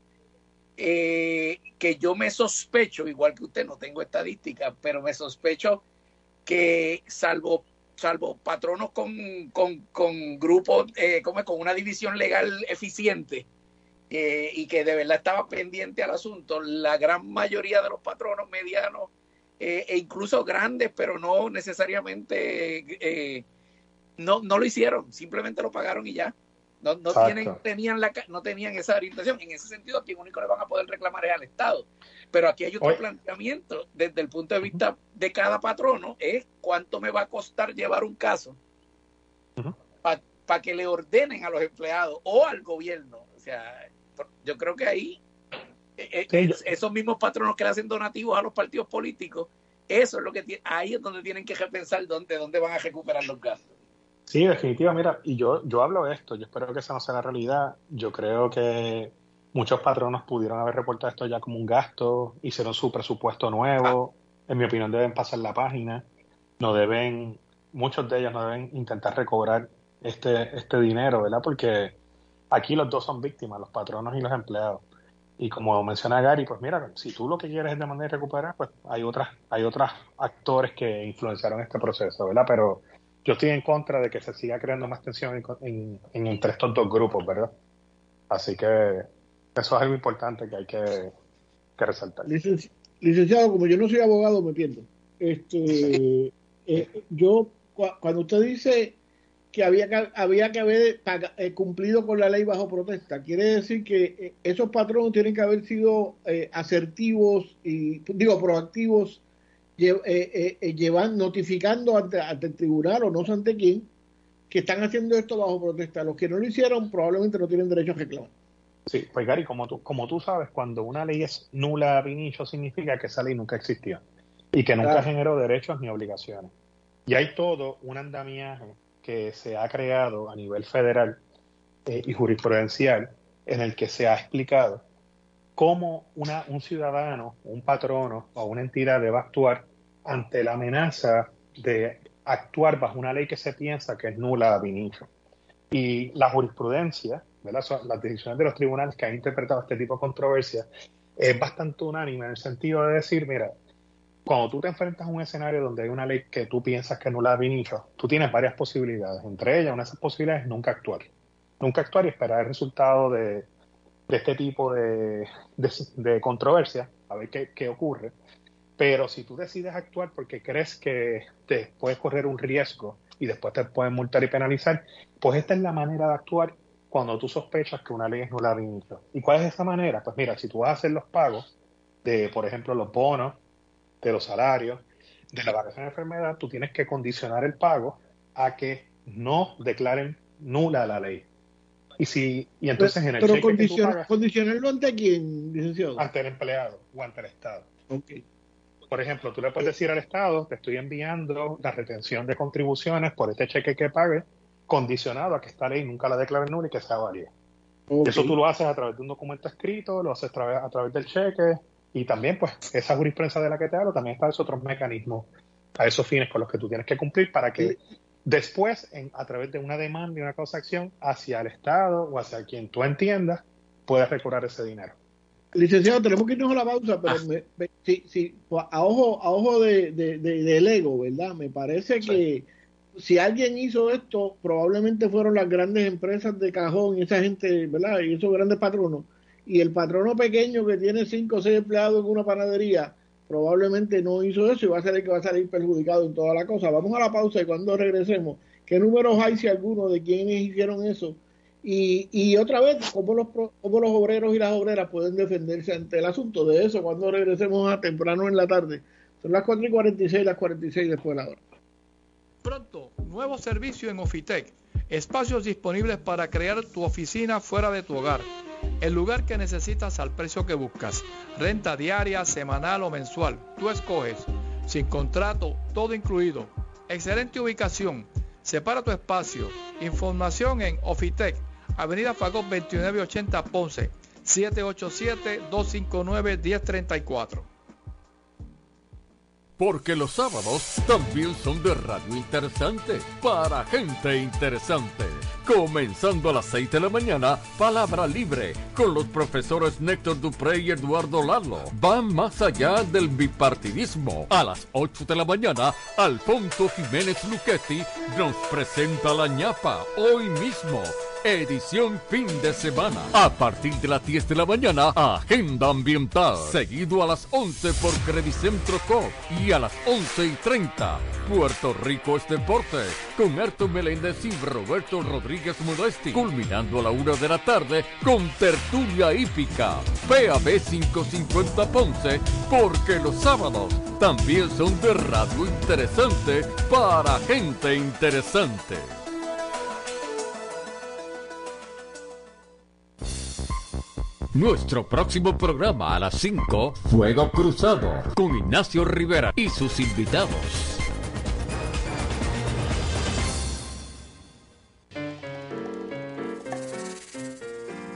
eh, que yo me sospecho igual que usted no tengo estadística pero me sospecho que salvo salvo patronos con, con, con grupos eh, como con una división legal eficiente eh, y que de verdad estaba pendiente al asunto la gran mayoría de los patronos medianos eh, e incluso grandes, pero no necesariamente, eh, no, no lo hicieron, simplemente lo pagaron y ya. No, tienen, tenían la, no tenían esa orientación. En ese sentido, a quien único le van a poder reclamar es al Estado. Pero aquí hay otro Oye. planteamiento desde el punto de vista de cada patrono, es cuánto me va a costar llevar un caso para que le ordenen a los empleados o al gobierno. O sea, yo creo que ahí eh, eh, Sí, yo- esos mismos patronos que le hacen donativos a los partidos políticos, eso es lo que ahí es donde tienen que repensar dónde, dónde van a recuperar los gastos. Sí, definitiva, mira, y yo, yo hablo de esto, yo espero que esa no sea la realidad. Yo creo que muchos patronos pudieron haber reportado esto ya como un gasto, hicieron su presupuesto nuevo, en mi opinión deben pasar la página, no deben, muchos de ellos no deben intentar recobrar este, este dinero, ¿verdad? Porque aquí los dos son víctimas, los patronos y los empleados. Y como menciona Gary, pues mira, si tú lo que quieres es de manera recuperar, pues hay otras, hay otros actores que influenciaron este proceso, ¿verdad? Pero yo estoy en contra de que se siga creando más tensión en, en- en- entre estos dos grupos, ¿verdad? Así que eso es algo importante que hay que, que resaltar. Licenci- licenciado, como yo no soy abogado, me pierdo. Este, eh, yo, cua- cuando usted dice que había que, había que haber eh, cumplido con la ley bajo protesta, quiere decir que eh, esos patronos tienen que haber sido eh, asertivos y, digo, proactivos, lle- eh, eh, eh, llevan, notificando ante, ante el tribunal o no sé ante quién, que están haciendo esto bajo protesta. Los que no lo hicieron probablemente no tienen derecho a reclamar. Sí, pues Gary, como tú, como tú sabes, cuando una ley es nula initio, significa que esa ley nunca existió y que nunca Claro. generó derechos ni obligaciones. Y hay todo un andamiaje que se ha creado a nivel federal eh, y jurisprudencial en el que se ha explicado cómo una, un ciudadano, un patrono o una entidad debe actuar ante la amenaza de actuar bajo una ley que se piensa que es nula a inicio. Y la jurisprudencia, las decisiones de los tribunales que han interpretado este tipo de controversia, es bastante unánime en el sentido de decir, mira, cuando tú te enfrentas a un escenario donde hay una ley que tú piensas que es nula a inicio, tú tienes varias posibilidades. Entre ellas, una de esas posibilidades es nunca actuar. Nunca actuar y esperar el resultado de, este tipo de, controversia, a ver qué, ocurre. Pero si tú decides actuar porque crees que te puedes correr un riesgo y después te pueden multar y penalizar, pues esta es la manera de actuar cuando tú sospechas que una ley es nula de inicio. ¿Y cuál es esa manera? Pues mira, si tú vas a hacer los pagos de, por ejemplo, los bonos, de los salarios, de la vacación de enfermedad, tú tienes que condicionar el pago a que no declaren nula la ley. Y si y entonces en el pero condicionarlo ante quién, licenciado? Ante el empleado o ante el Estado. Por ejemplo, tú le puedes decir al Estado, te estoy enviando la retención de contribuciones por este cheque que pague, condicionado a que esta ley nunca la declare nula y que sea válida. Eso tú lo haces a través de un documento escrito, lo haces a través, a través del cheque y también, pues, esa jurisprudencia de la que te hablo, también está esos otros mecanismos a esos fines con los que tú tienes que cumplir para que Después, en, a través de una demanda y una causa acción hacia el Estado o hacia quien tú entiendas, puedes recobrar ese dinero. Licenciado, tenemos que irnos a la pausa, pero ah. si, a ojo, a ojo de, del ego, ¿verdad? Me parece que si alguien hizo esto, probablemente fueron las grandes empresas de cajón y esa gente, ¿verdad? Y esos grandes patronos. Y el patrono pequeño que tiene cinco o seis empleados en una panadería, probablemente no hizo eso y va a ser el que va a salir perjudicado en toda la cosa. Vamos a la pausa y cuando regresemos, ¿qué números hay si alguno de quienes hicieron eso? Y, otra vez, ¿cómo los, cómo los obreros y las obreras pueden defenderse ante el asunto de eso cuando regresemos a temprano en la tarde? Son las 4 y 46, las 46 después de la hora. Pronto, nuevo servicio en Ofitec. Espacios disponibles para crear tu oficina fuera de tu hogar el lugar que necesitas al precio que buscas. Renta diaria, semanal o mensual. Tú escoges. Sin contrato, todo incluido. Excelente ubicación. Separa tu espacio. Información en Ofitec, Avenida Fagos 2980 Ponce, 787-259-1034. Porque los sábados también son de radio interesante para gente interesante Comenzando a las 6 de la mañana, Palabra Libre, con los profesores Néctor Dupré y Eduardo Lalo. Van más allá del bipartidismo. A las 8 de la mañana, Alfonso Jiménez Luchetti nos presenta la ñapa hoy mismo edición fin de semana. A partir de las 10 de la mañana, Agenda Ambiental. Seguido a las 11 por Credicentro Co. Y a las 11 y 30, Puerto Rico es deporte. Con Arto Meléndez y Roberto Rodríguez Modesti. Culminando a la 1 de la tarde con Tertulia Hípica. PAB 550 Ponce. Porque los sábados también son de radio interesante para gente interesante. Nuestro próximo programa a las 5, Fuego Cruzado, con Ignacio Rivera y sus invitados.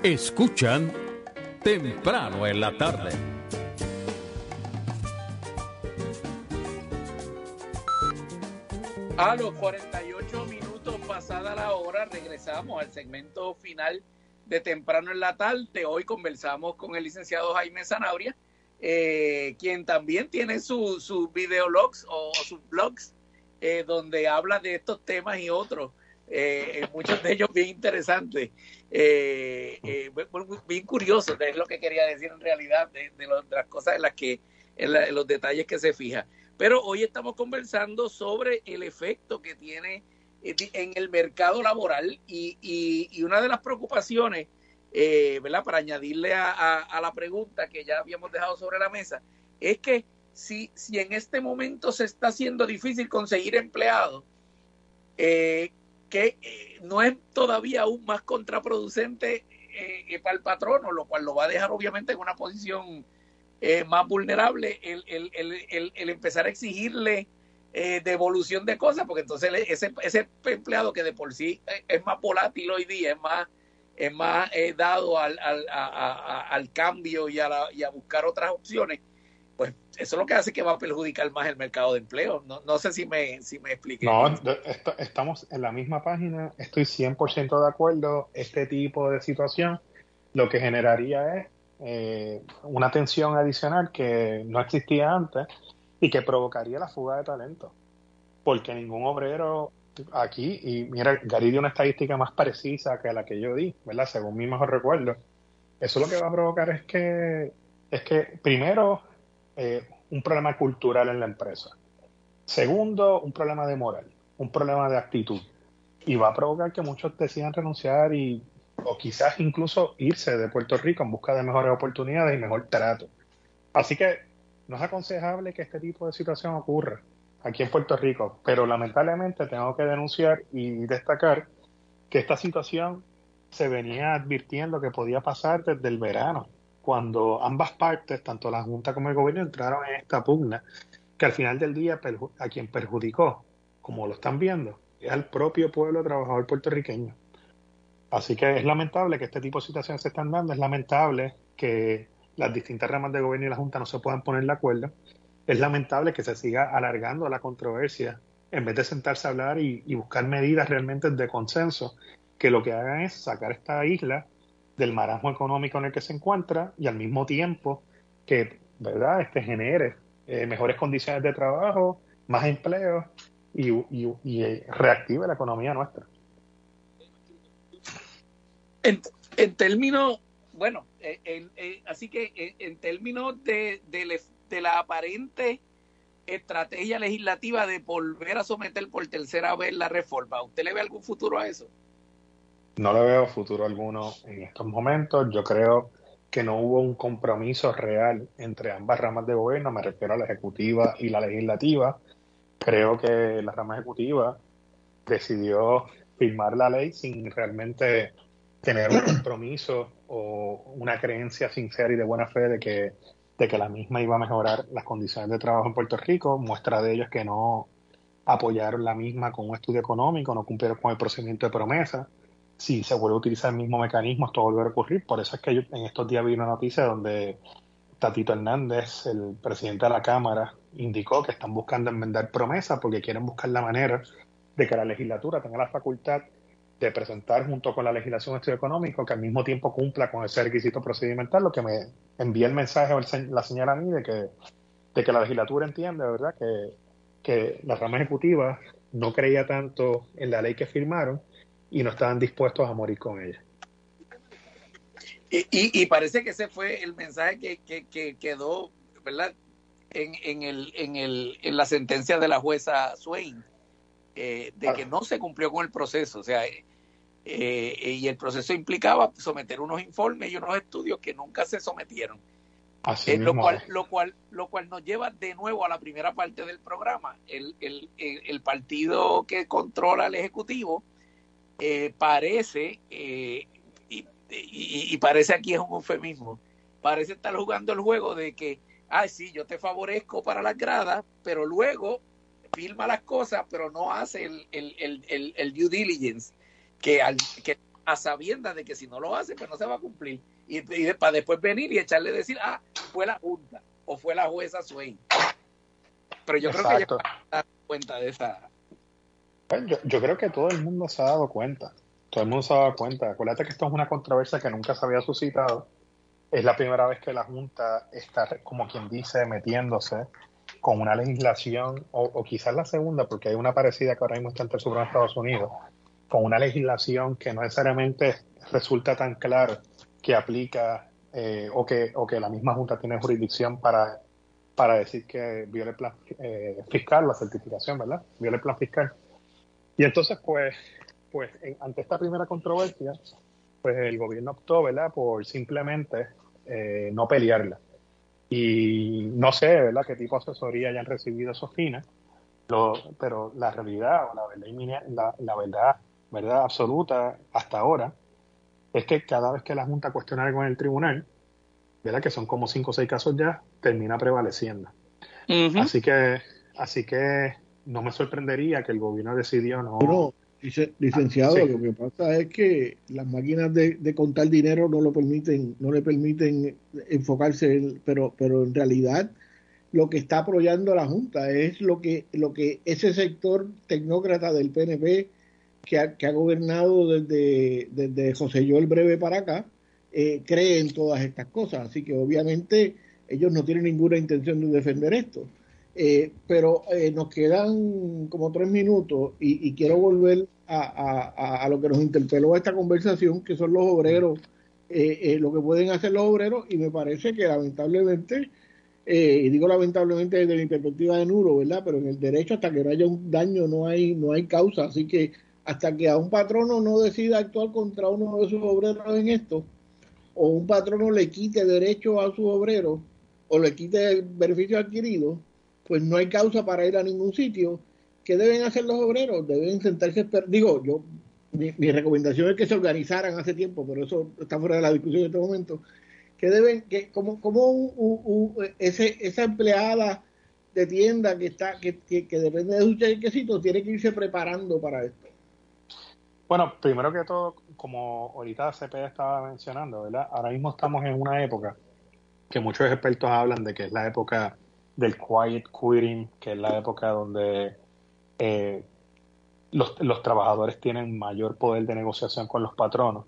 Escuchan temprano en la tarde. A los 48 minutos pasada la hora regresamos al segmento final de temprano en la tarde. Hoy conversamos con el licenciado Jaime Zanabria, eh, quien también tiene sus su videologs o, sus blogs eh, donde habla de estos temas y otros. Eh, muchos de ellos bien interesantes, bien curiosos, es lo que quería decir en realidad, de, las cosas en las que, en los detalles que se fija. Pero hoy estamos conversando sobre el efecto que tiene en el mercado laboral y, y, una de las preocupaciones, eh, ¿verdad? Para añadirle a, la pregunta que ya habíamos dejado sobre la mesa, es que si, si en este momento se está haciendo difícil conseguir empleados, eh, que eh, no es todavía aún más contraproducente para el patrono, lo cual lo va a dejar obviamente en una posición más vulnerable el, el, el, el empezar a exigirle eh, devolución de cosas, porque entonces ese, ese empleado que de por sí es más volátil hoy día, es más es más eh, dado al, al, al cambio y a, y a buscar otras opciones, pues eso es lo que hace que va a perjudicar más el mercado de empleo. No, no sé si me, si me expliqué. No, estamos en la misma página, estoy 100% de acuerdo. Este tipo de situación lo que generaría es eh, una tensión adicional que no existía antes y que provocaría la fuga de talento. Porque ningún obrero aquí, y mira, Gary dio una estadística más precisa que la que yo di, ¿verdad? Según mi mejor recuerdo. Eso lo que va a provocar es que, es que primero, eh, un problema cultural en la empresa. Segundo, un problema de moral, un problema de actitud. Y va a provocar que muchos decidan renunciar y, o quizás incluso irse de Puerto Rico en busca de mejores oportunidades y mejor trato. Así que no es aconsejable que este tipo de situación ocurra aquí en Puerto Rico, pero lamentablemente tengo que denunciar y destacar que esta situación se venía advirtiendo que podía pasar desde el verano, cuando ambas partes, tanto la Junta como el gobierno, entraron en esta pugna, que al final del día a quien perjudicó, como lo están viendo, es al propio pueblo trabajador puertorriqueño. Así que es lamentable que este tipo de situaciones se están dando, es lamentable que las distintas ramas de gobierno y la Junta no se puedan poner de acuerdo, es lamentable que se siga alargando la controversia en vez de sentarse a hablar y, buscar medidas realmente de consenso que lo que hagan es sacar esta isla del marasmo económico en el que se encuentra y al mismo tiempo que verdad este genere eh, mejores condiciones de trabajo más empleo y, eh, reactive la economía nuestra. En, términos bueno eh, así que en, términos de, de, de la aparente estrategia legislativa de volver a someter por tercera vez la reforma. ¿Usted le ve algún futuro a eso? No le veo futuro alguno en estos momentos. Yo creo que no hubo un compromiso real entre ambas ramas de gobierno, me refiero a la ejecutiva y la legislativa. Creo que la rama ejecutiva decidió firmar la ley sin realmente tener un compromiso o una creencia sincera y de buena fe de que de que la misma iba a mejorar las condiciones de trabajo en Puerto Rico. Muestra de ello es que no apoyaron la misma con un estudio económico, no cumplieron con el procedimiento de promesa. Si se vuelve a utilizar el mismo mecanismo, esto vuelve a ocurrir. Por eso es que en estos días vi una noticia donde Tatito Hernández, el presidente de la Cámara, indicó que están buscando enmendar promesas porque quieren buscar la manera de que la legislatura tenga la facultad de presentar junto con la legislación estudio económico que al mismo tiempo cumpla con ese requisito procedimental, lo que me envía el mensaje la señora a mí de que, de que la legislatura entiende, ¿verdad?, que, que la rama ejecutiva no creía tanto en la ley que firmaron y no estaban dispuestos a morir con ella. Y, y, parece que ese fue el mensaje que, que, quedó, ¿verdad?, en, en, el, en, el, en la sentencia de la jueza Swain, eh, de que no se cumplió con el proceso. O sea, eh, y el proceso implicaba someter unos informes y unos estudios que nunca se sometieron. Eh, lo, cual, lo, cual, lo cual nos lleva de nuevo a la primera parte del programa. El, el, el, partido que controla el Ejecutivo eh, parece, y, y, parece aquí es un eufemismo, parece estar jugando el juego de que, ah, sí, yo te favorezco para las gradas, pero luego firma las cosas, pero no hace el, el, el, el due diligence que, al, que a sabiendas de que si no lo hace, pues no se va a cumplir. Y, para después venir y echarle decir, ah, fue la Junta o fue la jueza Swain. Pero yo creo que ya se dar cuenta de esa. Pues yo, yo, creo que todo el mundo se ha dado cuenta. Todo el mundo se ha dado cuenta. Acuérdate que esto es una controversia que nunca se había suscitado. Es la primera vez que la Junta está, como quien dice, metiéndose con una legislación, o, o quizás la segunda, porque hay una parecida que ahora mismo está entre el Supremo de Estados Unidos, con una legislación que no necesariamente resulta tan claro que aplica eh, o, que, o que la misma Junta tiene jurisdicción para, para decir que viola el plan eh, fiscal, la certificación, ¿verdad? Viola el plan fiscal. Y entonces, pues, pues ante esta primera controversia, pues el gobierno optó, ¿verdad?, por simplemente eh, no pelearla. Y no sé, ¿verdad?, qué tipo de asesoría hayan recibido esos fines, pero la realidad o la verdad, la, la verdad verdad absoluta hasta ahora, es que cada vez que la Junta cuestiona algo en el tribunal, ¿verdad? que son como cinco o seis casos ya, termina prevaleciendo. Así que así que no me sorprendería que el gobierno decidió no, licenciado, lo que pasa es que las máquinas de, contar dinero no lo permiten, no le permiten enfocarse, pero, pero en realidad lo que está apoyando la Junta es lo que, lo que ese sector tecnócrata del PNP que ha, que ha gobernado desde, desde José Joel Breve para acá, eh, cree en todas estas cosas. Así que obviamente ellos no tienen ninguna intención de defender esto. Eh, pero eh, nos quedan como tres minutos y, quiero volver a, lo que nos interpeló esta conversación, que son los obreros, eh, lo que pueden hacer los obreros, y me parece que lamentablemente, y digo lamentablemente desde mi perspectiva de Nuro, ¿verdad? Pero en el derecho hasta que no haya un daño no hay, no hay causa, así que hasta que a un patrono no decida actuar contra uno de sus obreros en esto, o un patrono le quite derecho a sus obreros, o le quite beneficio adquirido, pues no hay causa para ir a ningún sitio. ¿Qué deben hacer los obreros? Deben sentarse, digo, yo, mi, recomendación es que se organizaran hace tiempo, pero eso está fuera de la discusión en este momento. Que deben, que como, como ese, esa empleada de tienda que está, que, que, depende de su chequecito, tiene que irse preparando para esto. Bueno, primero que todo, como ahorita CP estaba mencionando, ¿verdad? Ahora mismo estamos en una época que muchos expertos hablan de que es la época del quiet quitting, que es la época donde eh, los, trabajadores tienen mayor poder de negociación con los patronos.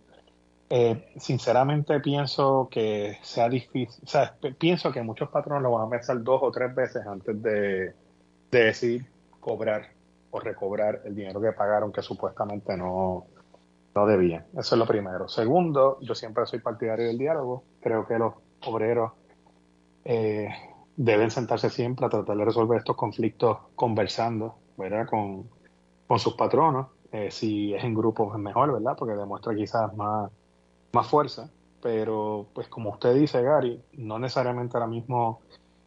Eh, sinceramente pienso que sea difícil, o sea, pienso que muchos patronos lo van a pensar dos o tres veces antes de, de decidir cobrar o recobrar el dinero que pagaron que supuestamente no, no debían. Eso es lo primero. Segundo, yo siempre soy partidario del diálogo. Creo que los obreros eh, deben sentarse siempre a tratar de resolver estos conflictos conversando, ¿verdad? Con, sus patronos. Eh, si es en grupo es mejor, ¿verdad? Porque demuestra quizás más, más fuerza. Pero, pues como usted dice, Gary, no necesariamente ahora mismo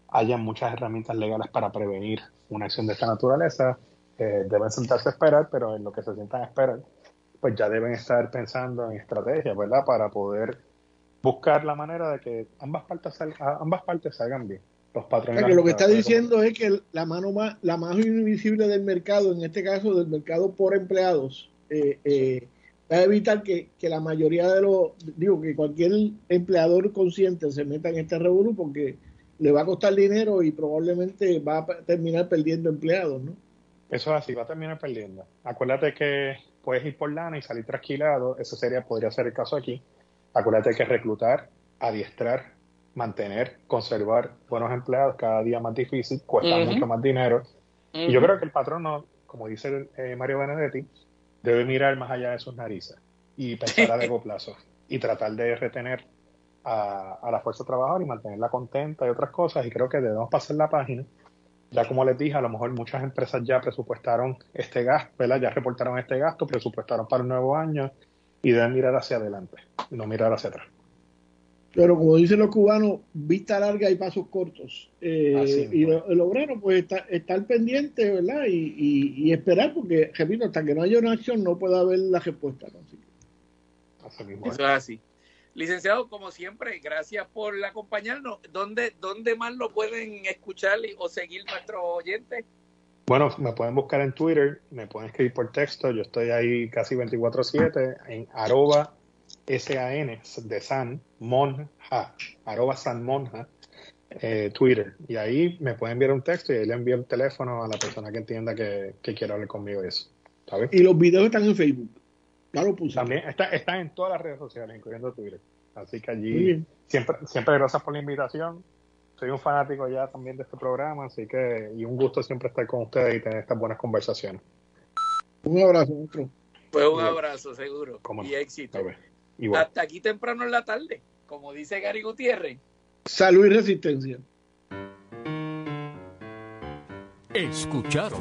haya muchas herramientas legales para prevenir una acción de esta naturaleza. Eh, deben sentarse a esperar, pero en lo que se sientan a esperar, pues ya deben estar pensando en estrategias, ¿verdad? Para poder buscar la manera de que ambas partes, ambas partes salgan bien lo que está diciendo es que la mano más, la más invisible del mercado, en este caso del mercado por empleados, eh, eh, va a evitar que, la mayoría de los, digo, que cualquier empleador consciente se meta en este revolú porque le va a costar dinero y probablemente va a terminar perdiendo empleados, ¿no? Eso es así, va a terminar perdiendo. Acuérdate que puedes ir por lana y salir trasquilado, eso sería, podría ser el caso aquí. Acuérdate que reclutar, adiestrar, mantener, conservar buenos empleados cada día más difícil, cuesta mucho más dinero. Y yo creo que el patrono, como dice eh, Mario Benedetti, debe mirar más allá de sus narices y pensar a largo plazo y tratar de retener a, la fuerza de trabajo y mantenerla contenta y otras cosas. Y creo que debemos pasar la página. Ya como les dije, a lo mejor muchas empresas ya presupuestaron este gasto, ¿verdad? Ya reportaron este gasto, presupuestaron para el nuevo año y deben mirar hacia adelante, y no mirar hacia atrás. Pero como dicen los cubanos, vista larga y pasos cortos. Eh, y el obrero, pues, está, estar pendiente, ¿verdad? Y, esperar, porque, repito, hasta que no haya una acción no puede haber la respuesta. Eso es así. Licenciado, como siempre, gracias por acompañarnos. ¿Dónde, ¿Dónde más lo pueden escuchar o seguir nuestros oyentes? Bueno, me pueden buscar en Twitter, me pueden escribir por texto. Yo estoy ahí casi 24-7 en arroba S-A-N de San Monja, arroba San Monja, eh, Twitter. Y ahí me pueden enviar un texto y ahí le envío el teléfono a la persona que entienda que, que quiere hablar conmigo de eso. Y los videos están en Facebook. Ya lo puse. También está, están en todas las redes sociales, incluyendo Twitter. Así que allí, siempre, siempre gracias por la invitación. Soy un fanático ya también de este programa, así que, y un gusto siempre estar con ustedes y tener estas buenas conversaciones. Un abrazo, otro. Pues un abrazo, seguro. Y éxito. Hasta aquí temprano en la tarde, como dice Gary Gutiérrez. Salud y resistencia. Escucharon